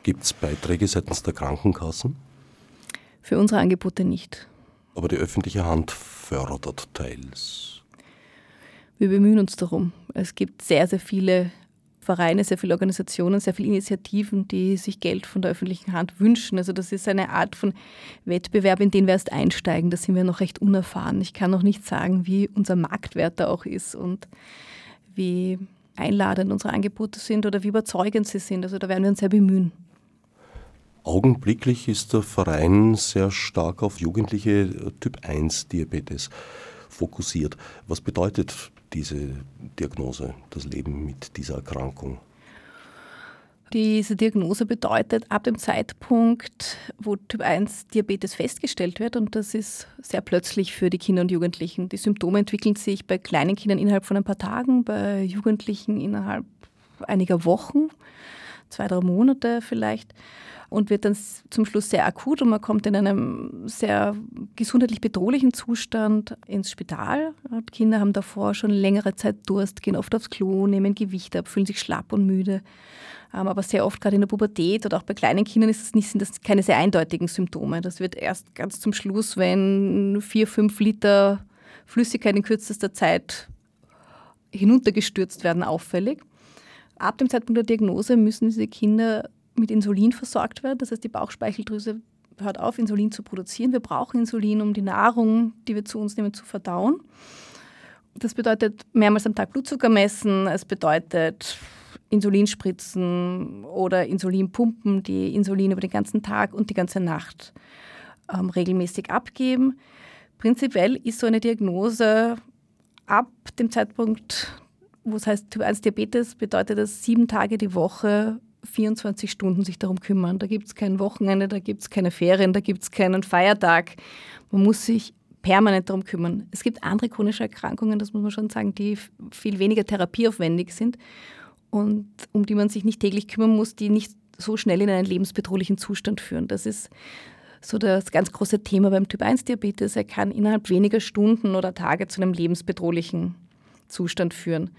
Gibt es Beiträge seitens der Krankenkassen? Für unsere Angebote nicht. Aber die öffentliche Hand fördert teils. Wir bemühen uns darum. Es gibt sehr, sehr viele Vereine, sehr viele Organisationen, sehr viele Initiativen, die sich Geld von der öffentlichen Hand wünschen. Also das ist eine Art von Wettbewerb, in den wir erst einsteigen. Da sind wir noch recht unerfahren. Ich kann noch nicht sagen, wie unser Marktwert da auch ist und wie einladend unsere Angebote sind oder wie überzeugend sie sind. Also da werden wir uns sehr bemühen. Augenblicklich ist der Verein sehr stark auf jugendliche Typ 1 Diabetes fokussiert. Was bedeutet diese Diagnose, das Leben mit dieser Erkrankung? Diese Diagnose bedeutet, ab dem Zeitpunkt, wo Typ 1 Diabetes festgestellt wird, und das ist sehr plötzlich für die Kinder und Jugendlichen. Die Symptome entwickeln sich bei kleinen Kindern innerhalb von ein paar Tagen, bei Jugendlichen innerhalb einiger Wochen, zwei, drei Monate vielleicht und wird dann zum Schluss sehr akut und man kommt in einem sehr gesundheitlich bedrohlichen Zustand ins Spital. Die Kinder haben davor schon längere Zeit Durst, gehen oft aufs Klo, nehmen Gewicht ab, fühlen sich schlapp und müde. Ähm, aber sehr oft gerade in der Pubertät oder auch bei kleinen Kindern ist das nicht, sind das keine sehr eindeutigen Symptome. Das wird erst ganz zum Schluss, wenn vier, fünf Liter Flüssigkeit in kürzester Zeit hinuntergestürzt werden, auffällig. Ab dem Zeitpunkt der Diagnose müssen diese Kinder mit Insulin versorgt werden. Das heißt, die Bauchspeicheldrüse hört auf, Insulin zu produzieren. Wir brauchen Insulin, um die Nahrung, die wir zu uns nehmen, zu verdauen. Das bedeutet mehrmals am Tag Blutzucker messen. Es bedeutet Insulinspritzen oder Insulinpumpen, die Insulin über den ganzen Tag und die ganze Nacht ähm, regelmäßig abgeben. Prinzipiell ist so eine Diagnose ab dem Zeitpunkt, wo es heißt Typ 1 Diabetes, bedeutet das sieben Tage die Woche 24 Stunden sich darum kümmern. Da gibt es kein Wochenende, da gibt es keine Ferien, da gibt es keinen Feiertag. Man muss sich permanent darum kümmern. Es gibt andere chronische Erkrankungen, das muss man schon sagen, die viel weniger therapieaufwendig sind und um die man sich nicht täglich kümmern muss, die nicht so schnell in einen lebensbedrohlichen Zustand führen. Das ist so das ganz große Thema beim Typ-1-Diabetes. Er kann innerhalb weniger Stunden oder Tage zu einem lebensbedrohlichen Zustand führen.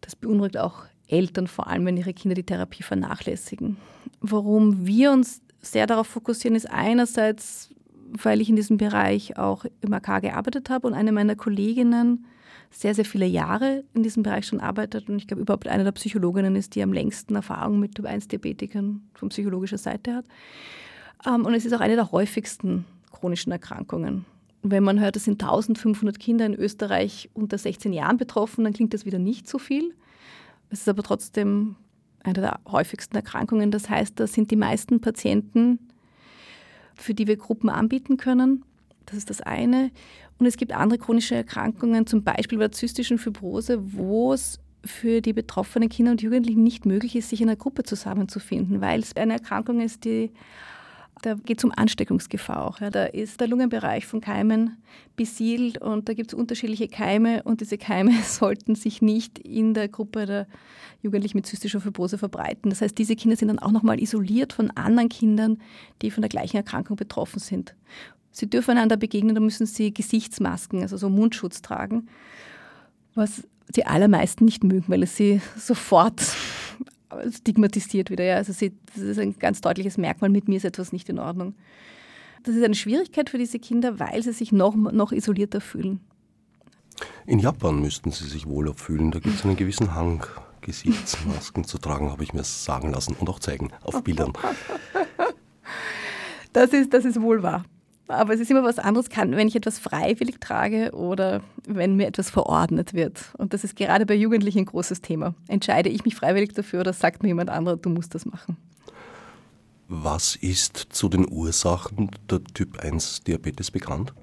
Das beunruhigt auch Eltern, vor allem wenn ihre Kinder die Therapie vernachlässigen. Warum wir uns sehr darauf fokussieren, ist einerseits, weil ich in diesem Bereich auch im AK gearbeitet habe und eine meiner Kolleginnen sehr, sehr viele Jahre in diesem Bereich schon arbeitet und ich glaube überhaupt eine der Psychologinnen ist, die am längsten Erfahrung mit Typ-1-Diabetikern von psychologischer Seite hat. Ähm, und es ist auch eine der häufigsten chronischen Erkrankungen. Wenn man hört, es sind 1500 Kinder in Österreich unter 16 Jahren betroffen, dann klingt das wieder nicht so viel. Es ist aber trotzdem eine der häufigsten Erkrankungen. Das heißt, da sind die meisten Patienten, für die wir Gruppen anbieten können. Das ist das eine. Und es gibt andere chronische Erkrankungen, zum Beispiel bei der zystischen Fibrose, wo es für die betroffenen Kinder und Jugendlichen nicht möglich ist, sich in einer Gruppe zusammenzufinden, weil es eine Erkrankung ist, die da geht es um Ansteckungsgefahr auch. Ja. Da ist der Lungenbereich von Keimen besiedelt und da gibt es unterschiedliche Keime und diese Keime sollten sich nicht in der Gruppe der Jugendlichen mit zystischer Fibrose verbreiten. Das heißt, diese Kinder sind dann auch nochmal isoliert von anderen Kindern, die von der gleichen Erkrankung betroffen sind. Sie dürfen einander begegnen, da müssen sie Gesichtsmasken, also so Mundschutz tragen, was die allermeisten nicht mögen, weil es sie sofort stigmatisiert wieder. Ja. Also sie, das ist ein ganz deutliches Merkmal, mit mir ist etwas nicht in Ordnung. Das ist eine Schwierigkeit für diese Kinder, weil sie sich noch, noch isolierter fühlen. In Japan müssten sie sich wohler fühlen. Da gibt es einen gewissen Hang, Gesichtsmasken zu tragen, habe ich mir sagen lassen und auch zeigen auf Bildern. Das ist, das ist wohl wahr. Aber es ist immer was anderes, kann, wenn ich etwas freiwillig trage oder wenn mir etwas verordnet wird. Und das ist gerade bei Jugendlichen ein großes Thema. Entscheide ich mich freiwillig dafür oder sagt mir jemand anderer, du musst das machen? Was ist zu den Ursachen der Typ 1 Diabetes bekannt?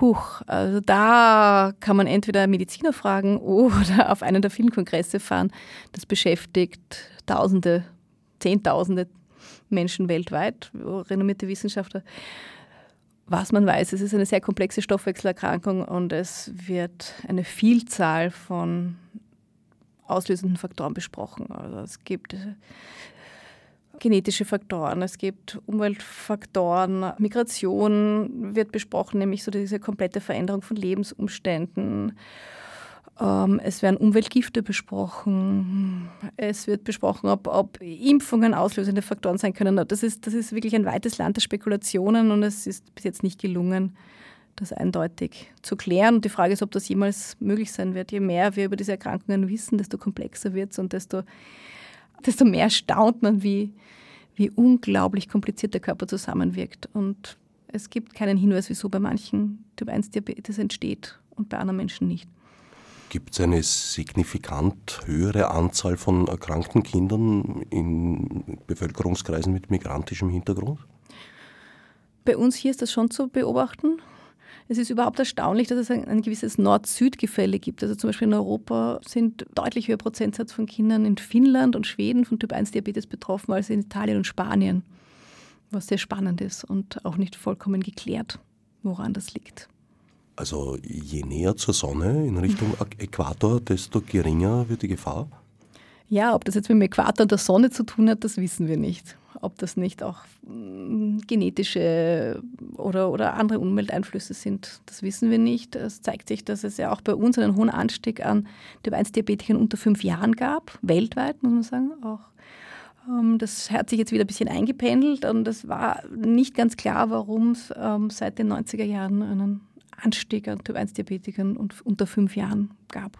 Huch, also da kann man entweder Mediziner fragen oder auf einen der vielen Kongresse fahren. Das beschäftigt Tausende, Zehntausende Menschen weltweit, renommierte Wissenschaftler. Was man weiß, es ist eine sehr komplexe Stoffwechselerkrankung und es wird eine Vielzahl von auslösenden Faktoren besprochen. Also es gibt äh, genetische Faktoren, es gibt Umweltfaktoren, Migration wird besprochen, nämlich so diese komplette Veränderung von Lebensumständen es werden Umweltgifte besprochen. Es wird besprochen, ob, ob, Impfungen auslösende Faktoren sein können. Das ist, das ist wirklich ein weites Land der Spekulationen und es ist bis jetzt nicht gelungen, das eindeutig zu klären. Und die Frage ist, ob das jemals möglich sein wird. Je mehr wir über diese Erkrankungen wissen, desto komplexer wird es und desto, desto mehr staunt man, wie, wie unglaublich kompliziert der Körper zusammenwirkt. Und es gibt keinen Hinweis, wieso bei manchen Typ-1-Diabetes entsteht und bei anderen Menschen nicht. Gibt es eine signifikant höhere Anzahl von erkrankten Kindern in Bevölkerungskreisen mit migrantischem Hintergrund? Bei uns hier ist das schon zu beobachten. Es ist überhaupt erstaunlich, dass es ein, ein gewisses Nord-Süd-Gefälle gibt. Also zum Beispiel in Europa sind deutlich höher Prozentsatz von Kindern in Finnland und Schweden von Typ-1-Diabetes betroffen als in Italien und Spanien, was sehr spannend ist und auch nicht vollkommen geklärt, woran das liegt. Also je näher zur Sonne in Richtung Äquator, desto geringer wird die Gefahr? Ja, ob das jetzt mit dem Äquator und der Sonne zu tun hat, das wissen wir nicht. Ob das nicht auch mm, genetische oder, oder andere Umwelteinflüsse sind, das wissen wir nicht. Es zeigt sich, dass es ja auch bei uns einen hohen Anstieg an Typ-1-Diabetikern unter fünf Jahren gab, weltweit, muss man sagen. Auch ähm, das hat sich jetzt wieder ein bisschen eingependelt und es war nicht ganz klar, warum es ähm, seit den 90er Jahren einen Anstieg an Typ-1-Diabetikern unter fünf Jahren gab.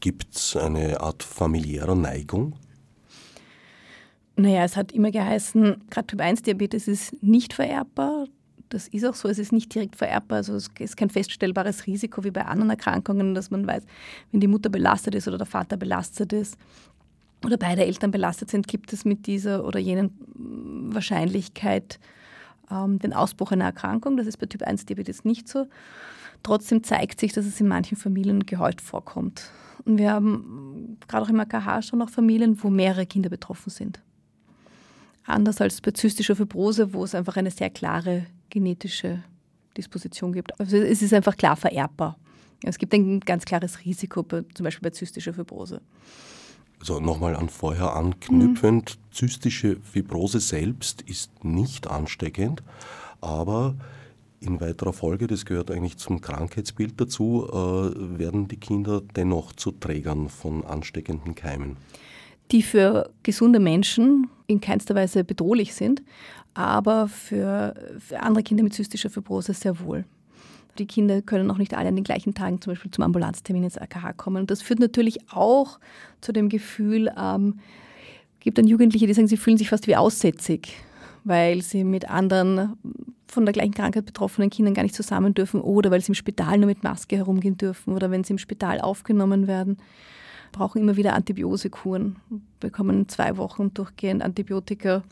Gibt es eine Art familiärer Neigung? Naja, es hat immer geheißen, gerade Typ-1-Diabetes ist nicht vererbbar. Das ist auch so, es ist nicht direkt vererbbar. Also es ist kein feststellbares Risiko wie bei anderen Erkrankungen, dass man weiß, wenn die Mutter belastet ist oder der Vater belastet ist oder beide Eltern belastet sind, gibt es mit dieser oder jenen Wahrscheinlichkeit ähm, den Ausbruch einer Erkrankung. Das ist bei Typ-1-Diabetes nicht so. Trotzdem zeigt sich, dass es in manchen Familien gehäuft vorkommt. Und wir haben gerade auch im AKH schon noch Familien, wo mehrere Kinder betroffen sind. Anders als bei zystischer Fibrose, wo es einfach eine sehr klare genetische Disposition gibt. Also es ist einfach klar vererbbar. Es gibt ein ganz klares Risiko, zum Beispiel bei zystischer Fibrose. Also nochmal an vorher anknüpfend, mhm. zystische Fibrose selbst ist nicht ansteckend, aber in weiterer Folge, das gehört eigentlich zum Krankheitsbild dazu, äh, werden die Kinder dennoch zu Trägern von ansteckenden Keimen. Die für gesunde Menschen in keinster Weise bedrohlich sind, aber für, für andere Kinder mit zystischer Fibrose sehr wohl. Die Kinder können auch nicht alle an den gleichen Tagen zum Beispiel zum Ambulanztermin ins AKH kommen. Und das führt natürlich auch zu dem Gefühl, ähm, gibt dann Jugendliche, die sagen, sie fühlen sich fast wie aussätzig, weil sie mit anderen von der gleichen Krankheit betroffenen Kindern gar nicht zusammen dürfen oder weil sie im Spital nur mit Maske herumgehen dürfen oder wenn sie im Spital aufgenommen werden, brauchen immer wieder Antibiosekuren, bekommen zwei Wochen durchgehend Antibiotika,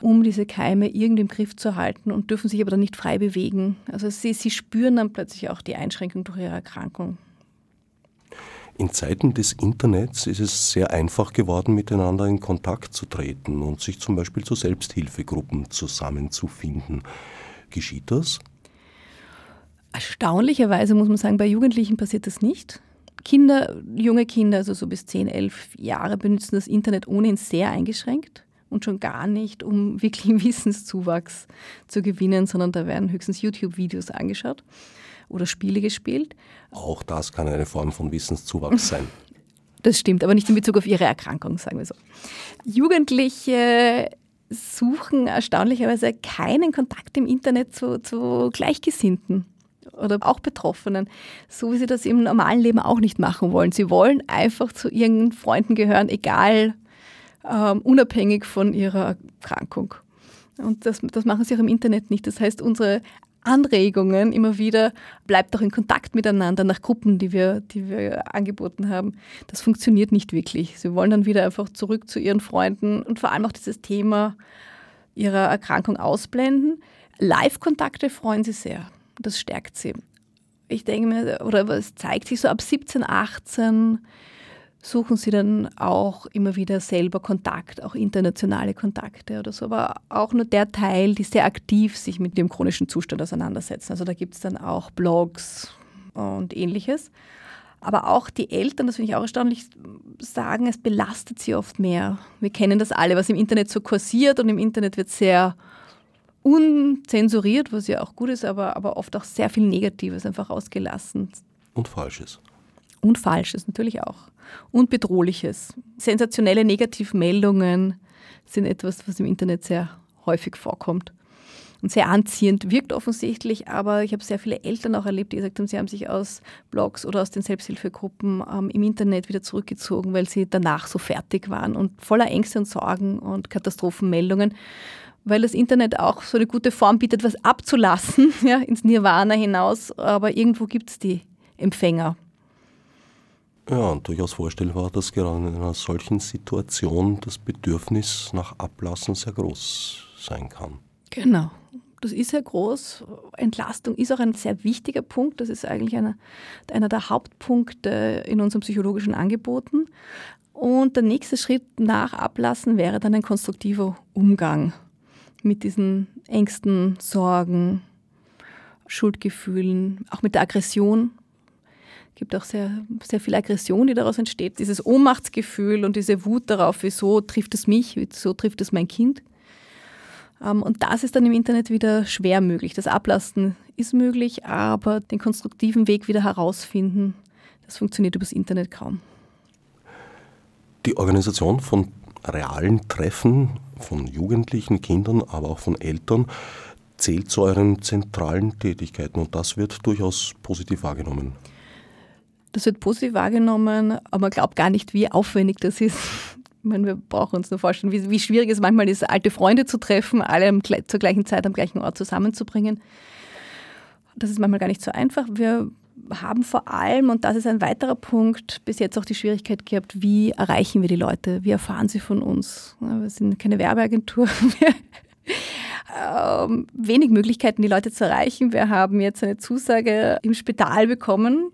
um diese Keime irgendwie im Griff zu halten und dürfen sich aber dann nicht frei bewegen. Also sie, sie spüren dann plötzlich auch die Einschränkung durch ihre Erkrankung. In Zeiten des Internets ist es sehr einfach geworden, miteinander in Kontakt zu treten und sich zum Beispiel zu Selbsthilfegruppen zusammenzufinden. Geschieht das? Erstaunlicherweise muss man sagen, bei Jugendlichen passiert das nicht. Kinder, junge Kinder, also so bis 10, 11 Jahre, benutzen das Internet ohnehin sehr eingeschränkt und schon gar nicht, um wirklich Wissenszuwachs zu gewinnen, sondern da werden höchstens YouTube-Videos angeschaut oder Spiele gespielt. Auch das kann eine Form von Wissenszuwachs sein. Das stimmt, aber nicht in Bezug auf ihre Erkrankung, sagen wir so. Jugendliche suchen erstaunlicherweise keinen Kontakt im Internet zu, zu Gleichgesinnten oder auch Betroffenen, so wie sie das im normalen Leben auch nicht machen wollen. Sie wollen einfach zu ihren Freunden gehören, egal, ähm, unabhängig von ihrer Erkrankung. Und das, das machen sie auch im Internet nicht. Das heißt, unsere Anregungen immer wieder, bleibt auch in Kontakt miteinander nach Gruppen, die wir, die wir angeboten haben. Das funktioniert nicht wirklich. Sie wollen dann wieder einfach zurück zu ihren Freunden und vor allem auch dieses Thema ihrer Erkrankung ausblenden. Live-Kontakte freuen sie sehr. Das stärkt sie. Ich denke mir, oder es zeigt sich so ab 17, 18, suchen sie dann auch immer wieder selber Kontakt, auch internationale Kontakte oder so, aber auch nur der Teil, die sehr aktiv sich mit dem chronischen Zustand auseinandersetzen. Also da gibt es dann auch Blogs und ähnliches. Aber auch die Eltern, das finde ich auch erstaunlich, sagen, es belastet sie oft mehr. Wir kennen das alle, was im Internet so kursiert und im Internet wird sehr unzensuriert, was ja auch gut ist, aber, aber oft auch sehr viel Negatives einfach ausgelassen. Und Falsches. Und Falsches natürlich auch. Und Bedrohliches. Sensationelle Negativmeldungen sind etwas, was im Internet sehr häufig vorkommt. Und sehr anziehend wirkt offensichtlich, aber ich habe sehr viele Eltern auch erlebt, die gesagt haben, sie haben sich aus Blogs oder aus den Selbsthilfegruppen ähm, im Internet wieder zurückgezogen, weil sie danach so fertig waren und voller Ängste und Sorgen und Katastrophenmeldungen, weil das Internet auch so eine gute Form bietet, was abzulassen, ja, ins Nirvana hinaus, aber irgendwo gibt es die Empfänger. Ja, und durchaus vorstellbar, dass gerade in einer solchen Situation das Bedürfnis nach Ablassen sehr groß sein kann. Genau. Das ist sehr groß. Entlastung ist auch ein sehr wichtiger Punkt. Das ist eigentlich einer, einer der Hauptpunkte in unseren psychologischen Angeboten. Und der nächste Schritt nach Ablassen wäre dann ein konstruktiver Umgang mit diesen Ängsten, Sorgen, Schuldgefühlen, auch mit der Aggression. Es gibt auch sehr, sehr viel Aggression, die daraus entsteht. Dieses Ohnmachtsgefühl und diese Wut darauf, wieso trifft es mich, wieso trifft es mein Kind. Ähm, und das ist dann im Internet wieder schwer möglich. Das Ablasten ist möglich, aber den konstruktiven Weg wieder herausfinden, das funktioniert übers Internet kaum. Die Organisation von realen Treffen von Jugendlichen, Kindern, aber auch von Eltern zählt zu euren zentralen Tätigkeiten und das wird durchaus positiv wahrgenommen. Das wird positiv wahrgenommen, aber man glaubt gar nicht, wie aufwendig das ist. Ich meine, wir brauchen uns nur vorstellen, wie, wie schwierig es manchmal ist, alte Freunde zu treffen, alle zur gleichen Zeit am gleichen Ort zusammenzubringen. Das ist manchmal gar nicht so einfach. Wir haben vor allem, und das ist ein weiterer Punkt, bis jetzt auch die Schwierigkeit gehabt, wie erreichen wir die Leute? Wie erfahren sie von uns? Wir sind keine Werbeagentur. Ähm, wenig Möglichkeiten, die Leute zu erreichen. Wir haben jetzt eine Zusage im Spital bekommen,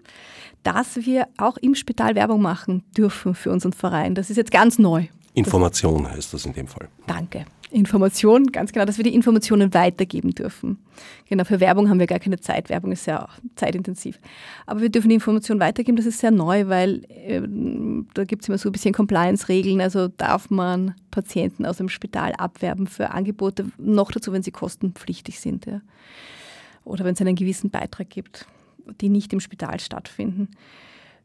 dass wir auch im Spital Werbung machen dürfen für unseren Verein. Das ist jetzt ganz neu. Information heißt das in dem Fall. Danke. Information, ganz genau, dass wir die Informationen weitergeben dürfen. Genau, für Werbung haben wir gar keine Zeit. Werbung ist sehr zeitintensiv. Aber wir dürfen die Information weitergeben, das ist sehr neu, weil äh, da gibt es immer so ein bisschen Compliance-Regeln. Also darf man Patienten aus dem Spital abwerben für Angebote, noch dazu, wenn sie kostenpflichtig sind. Ja. Oder wenn es einen gewissen Beitrag gibt, die nicht im Spital stattfinden.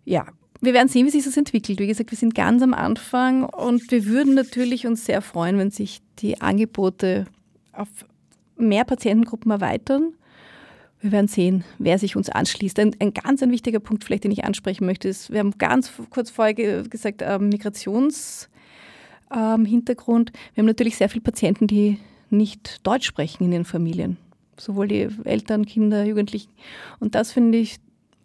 Ja, wir werden sehen, wie sich das entwickelt. Wie gesagt, wir sind ganz am Anfang und wir würden natürlich uns sehr freuen, wenn sich die Angebote auf mehr Patientengruppen erweitern. Wir werden sehen, wer sich uns anschließt. Ein, ein ganz ein wichtiger Punkt, vielleicht, den ich ansprechen möchte, ist, wir haben ganz kurz vorher gesagt, ähm, Migrationshintergrund. Ähm, wir haben natürlich sehr viele Patienten, die nicht Deutsch sprechen in ihren Familien. Sowohl die Eltern, Kinder, Jugendlichen. Und das finde ich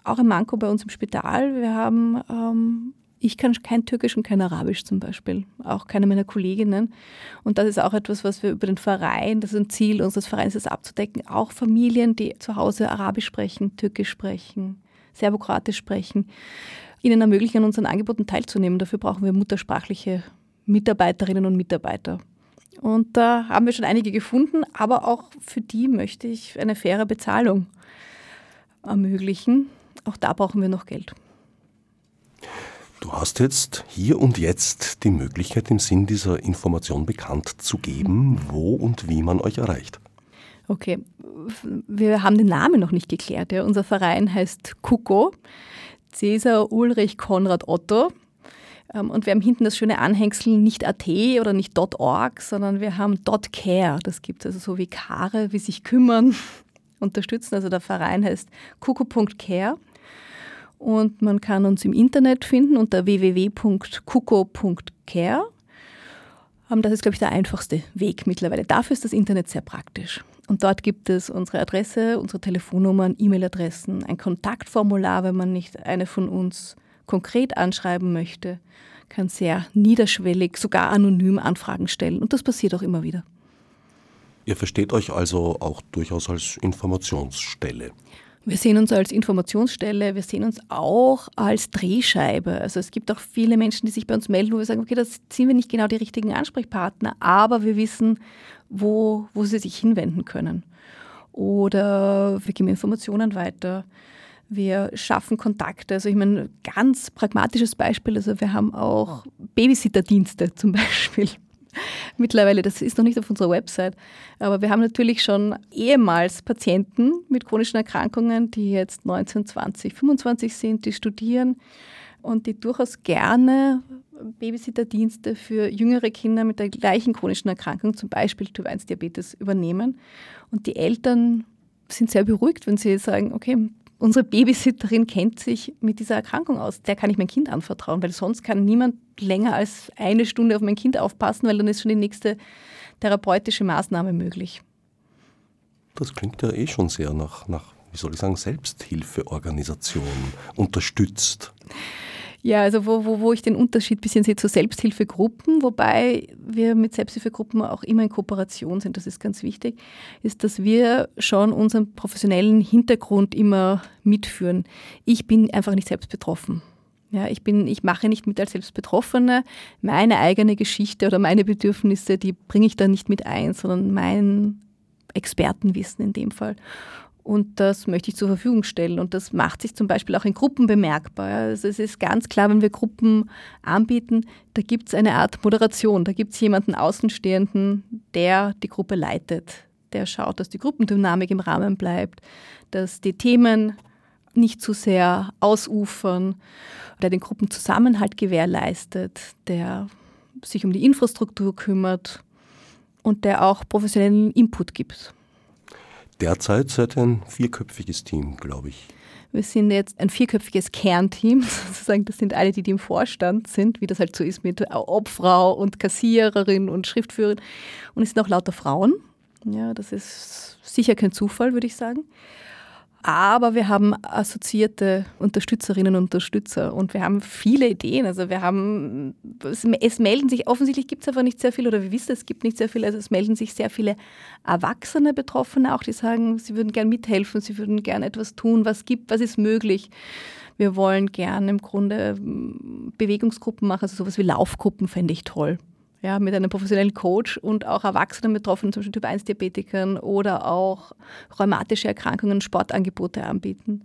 auch ein Manko bei uns im Spital. Wir haben, ähm, ich kann kein Türkisch und kein Arabisch zum Beispiel, auch keine meiner Kolleginnen. Und das ist auch etwas, was wir über den Verein, das ist ein Ziel unseres Vereins, das abzudecken. Auch Familien, die zu Hause Arabisch sprechen, Türkisch sprechen, Serbokroatisch sprechen, ihnen ermöglichen, an unseren Angeboten teilzunehmen. Dafür brauchen wir muttersprachliche Mitarbeiterinnen und Mitarbeiter. Und da haben wir schon einige gefunden, aber auch für die möchte ich eine faire Bezahlung ermöglichen. Auch da brauchen wir noch Geld. Du hast jetzt hier und jetzt die Möglichkeit, im Sinn dieser Information bekannt zu geben, wo und wie man euch erreicht. Okay, wir haben den Namen noch nicht geklärt. Ja. Unser Verein heißt KUKO, Cäsar Ulrich Konrad Otto. Ähm, und wir haben hinten das schöne Anhängsel nicht .at oder nicht .org, sondern wir haben .care. Das gibt es also so wie Kare, wie sich kümmern, unterstützen. Also der Verein heißt kuko.care und man kann uns im Internet finden unter www.kuko.care. Ähm, das ist, glaube ich, der einfachste Weg mittlerweile. Dafür ist das Internet sehr praktisch. Und dort gibt es unsere Adresse, unsere Telefonnummern, E-Mail-Adressen, ein Kontaktformular, wenn man nicht eine von uns konkret anschreiben möchte, kann sehr niederschwellig, sogar anonym Anfragen stellen. Und das passiert auch immer wieder. Ihr versteht euch also auch durchaus als Informationsstelle. Wir sehen uns als Informationsstelle, wir sehen uns auch als Drehscheibe. Also es gibt auch viele Menschen, die sich bei uns melden, wo wir sagen, okay, das sind wir nicht genau die richtigen Ansprechpartner, aber wir wissen, wo, wo sie sich hinwenden können. Oder wir geben Informationen weiter. Wir schaffen Kontakte. Also ich meine, ganz pragmatisches Beispiel, also wir haben auch Babysitterdienste zum Beispiel. mittlerweile. Das ist noch nicht auf unserer Website. Aber wir haben natürlich schon ehemals Patienten mit chronischen Erkrankungen, die jetzt 19, 20, 25 sind, die studieren und die durchaus gerne Babysitterdienste für jüngere Kinder mit der gleichen chronischen Erkrankung, zum Beispiel Typ-1-Diabetes, übernehmen. Und die Eltern sind sehr beruhigt, wenn sie sagen, okay, unsere Babysitterin kennt sich mit dieser Erkrankung aus. Der kann ich mein Kind anvertrauen, weil sonst kann niemand länger als eine Stunde auf mein Kind aufpassen, weil dann ist schon die nächste therapeutische Maßnahme möglich. Das klingt ja eh schon sehr nach, nach wie soll ich sagen, Selbsthilfeorganisation, unterstützt. Ja, also wo, wo, wo ich den Unterschied ein bisschen sehe zu Selbsthilfegruppen, wobei wir mit Selbsthilfegruppen auch immer in Kooperation sind, das ist ganz wichtig, ist, dass wir schon unseren professionellen Hintergrund immer mitführen. Ich bin einfach nicht selbst betroffen. Ja, ich, bin, ich mache nicht mit als Selbstbetroffene. Meine eigene Geschichte oder meine Bedürfnisse, die bringe ich da nicht mit ein, sondern mein Expertenwissen in dem Fall. Und das möchte ich zur Verfügung stellen. Und das macht sich zum Beispiel auch in Gruppen bemerkbar. Also es ist ganz klar, wenn wir Gruppen anbieten, da gibt es eine Art Moderation. Da gibt es jemanden Außenstehenden, der die Gruppe leitet. Der schaut, dass die Gruppendynamik im Rahmen bleibt, dass die Themen nicht zu sehr ausufern, der den Gruppenzusammenhalt gewährleistet, der sich um die Infrastruktur kümmert und der auch professionellen Input gibt. Derzeit seid ihr ein vierköpfiges Team, glaube ich. Wir sind jetzt ein vierköpfiges Kernteam, sozusagen. Das sind alle, die, die im Vorstand sind, wie das halt so ist mit Obfrau und Kassiererin und Schriftführerin. Und es sind auch lauter Frauen. Ja, das ist sicher kein Zufall, würde ich sagen. Aber wir haben assoziierte Unterstützerinnen und Unterstützer und wir haben viele Ideen. Also wir haben, es, melden sich, offensichtlich gibt es einfach nicht sehr viele oder wir wissen, es gibt nicht sehr viele. Also es melden sich sehr viele erwachsene Betroffene auch, die sagen, sie würden gern mithelfen, sie würden gern etwas tun, was gibt, was ist möglich. Wir wollen gern im Grunde Bewegungsgruppen machen, also sowas wie Laufgruppen fände ich toll ja, mit einem professionellen Coach und auch Erwachsenen Betroffenen, zum Beispiel Typ-1-Diabetikern oder auch rheumatische Erkrankungen Sportangebote anbieten.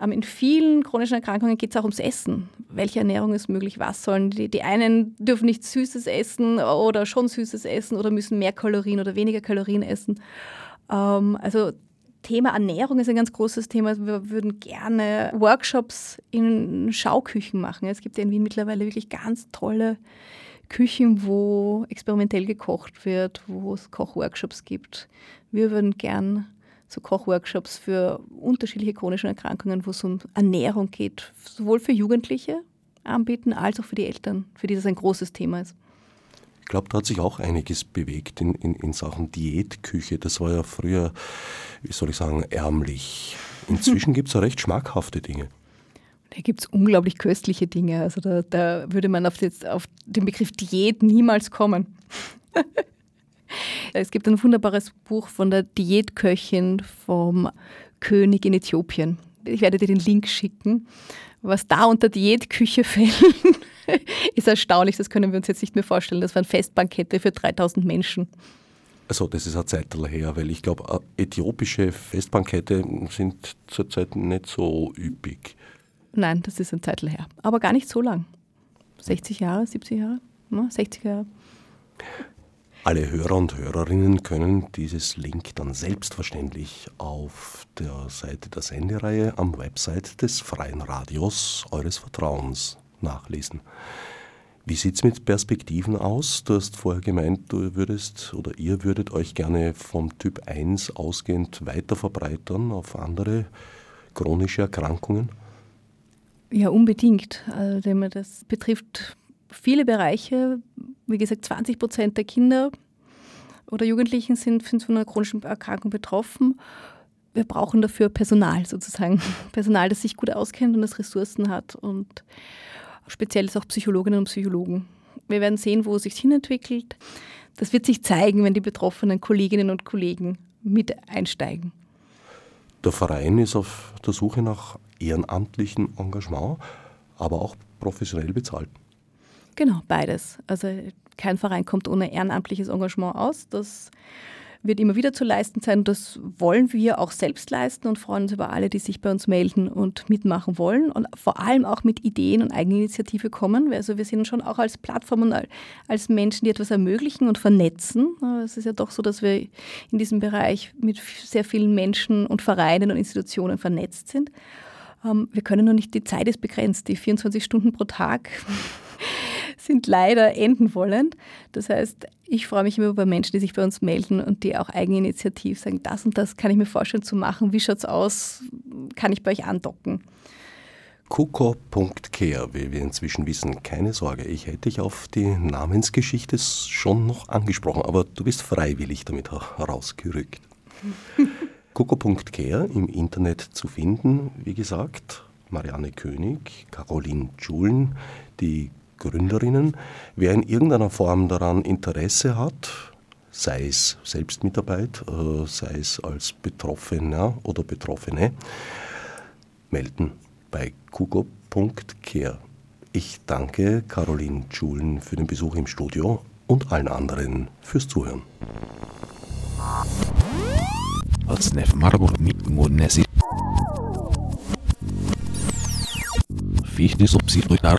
Ähm, in vielen chronischen Erkrankungen geht es auch ums Essen. Welche Ernährung ist möglich? Was sollen die? Die einen dürfen nicht Süßes essen oder schon Süßes essen oder müssen mehr Kalorien oder weniger Kalorien essen. Ähm, also Thema Ernährung ist ein ganz großes Thema. Wir würden gerne Workshops in Schauküchen machen. Es gibt ja in Wien mittlerweile wirklich ganz tolle Küchen, wo experimentell gekocht wird, wo es Kochworkshops gibt. Wir würden gern so Kochworkshops für unterschiedliche chronische Erkrankungen, wo es um Ernährung geht, sowohl für Jugendliche anbieten als auch für die Eltern, für die das ein großes Thema ist. Ich glaube, da hat sich auch einiges bewegt in, in, in Sachen Diätküche. Das war ja früher, wie soll ich sagen, ärmlich. Inzwischen gibt es ja recht schmackhafte Dinge. Da gibt es unglaublich köstliche Dinge. Also da, da würde man auf, jetzt, auf den Begriff Diät niemals kommen. es gibt ein wunderbares Buch von der Diätköchin vom König in Äthiopien. Ich werde dir den Link schicken. Was da unter Diätküche fällt, ist erstaunlich. Das können wir uns jetzt nicht mehr vorstellen. Das waren Festbankette für 3000 Menschen. Also das ist eine Zeit her, weil ich glaube, äthiopische Festbankette sind zurzeit nicht so üppig. Nein, das ist ein Zeitl her. Aber gar nicht so lang. 60 Jahre, 70 Jahre, 60 Jahre. Alle Hörer und Hörerinnen können dieses Link dann selbstverständlich auf der Seite der Sendereihe am Website des Freien Radios eures Vertrauens nachlesen. Wie sieht es mit Perspektiven aus? Du hast vorher gemeint, du würdest oder ihr würdet euch gerne vom Typ 1 ausgehend weiter verbreitern auf andere chronische Erkrankungen. Ja, unbedingt. Also, das betrifft viele Bereiche. Wie gesagt, 20 Prozent der Kinder oder Jugendlichen sind, von einer chronischen Erkrankung betroffen. Wir brauchen dafür Personal sozusagen. Personal, das sich gut auskennt und das Ressourcen hat und speziell ist auch Psychologinnen und Psychologen. Wir werden sehen, wo es sich hinentwickelt. Das wird sich zeigen, wenn die betroffenen Kolleginnen und Kollegen mit einsteigen. Der Verein ist auf der Suche nach ehrenamtlichen Engagement, aber auch professionell bezahlt. Genau, beides. Also kein Verein kommt ohne ehrenamtliches Engagement aus. Das wird immer wieder zu leisten sein. Das wollen wir auch selbst leisten und freuen uns über alle, die sich bei uns melden und mitmachen wollen und vor allem auch mit Ideen und Eigeninitiative kommen. Also wir sehen schon auch als Plattform und als Menschen, die etwas ermöglichen und vernetzen. Es ist ja doch so, dass wir in diesem Bereich mit sehr vielen Menschen und Vereinen und Institutionen vernetzt sind. Ähm, wir können nur nicht, die Zeit ist begrenzt, die 24 Stunden pro Tag sind leider enden wollend. Das heißt, ich freue mich immer über Menschen, die sich bei uns melden und die auch eigeninitiativ sagen, das und das kann ich mir vorstellen zu machen. Wie schaut es aus? Kann ich bei euch andocken? Kuko.care, wie wir inzwischen wissen, keine Sorge, ich hätte dich auf die Namensgeschichte schon noch angesprochen, aber du bist freiwillig damit herausgerückt. Coco.care im Internet zu finden, wie gesagt. Marianne König, Caroline Schulen, die Gründerinnen. Wer in irgendeiner Form daran Interesse hat, sei es Selbstmitarbeit, äh, sei es als Betroffener oder Betroffene, melden bei kugo.care. Ich danke Caroline Schulen für den Besuch im Studio und allen anderen fürs Zuhören. Als Margot mit Fichte subsidiar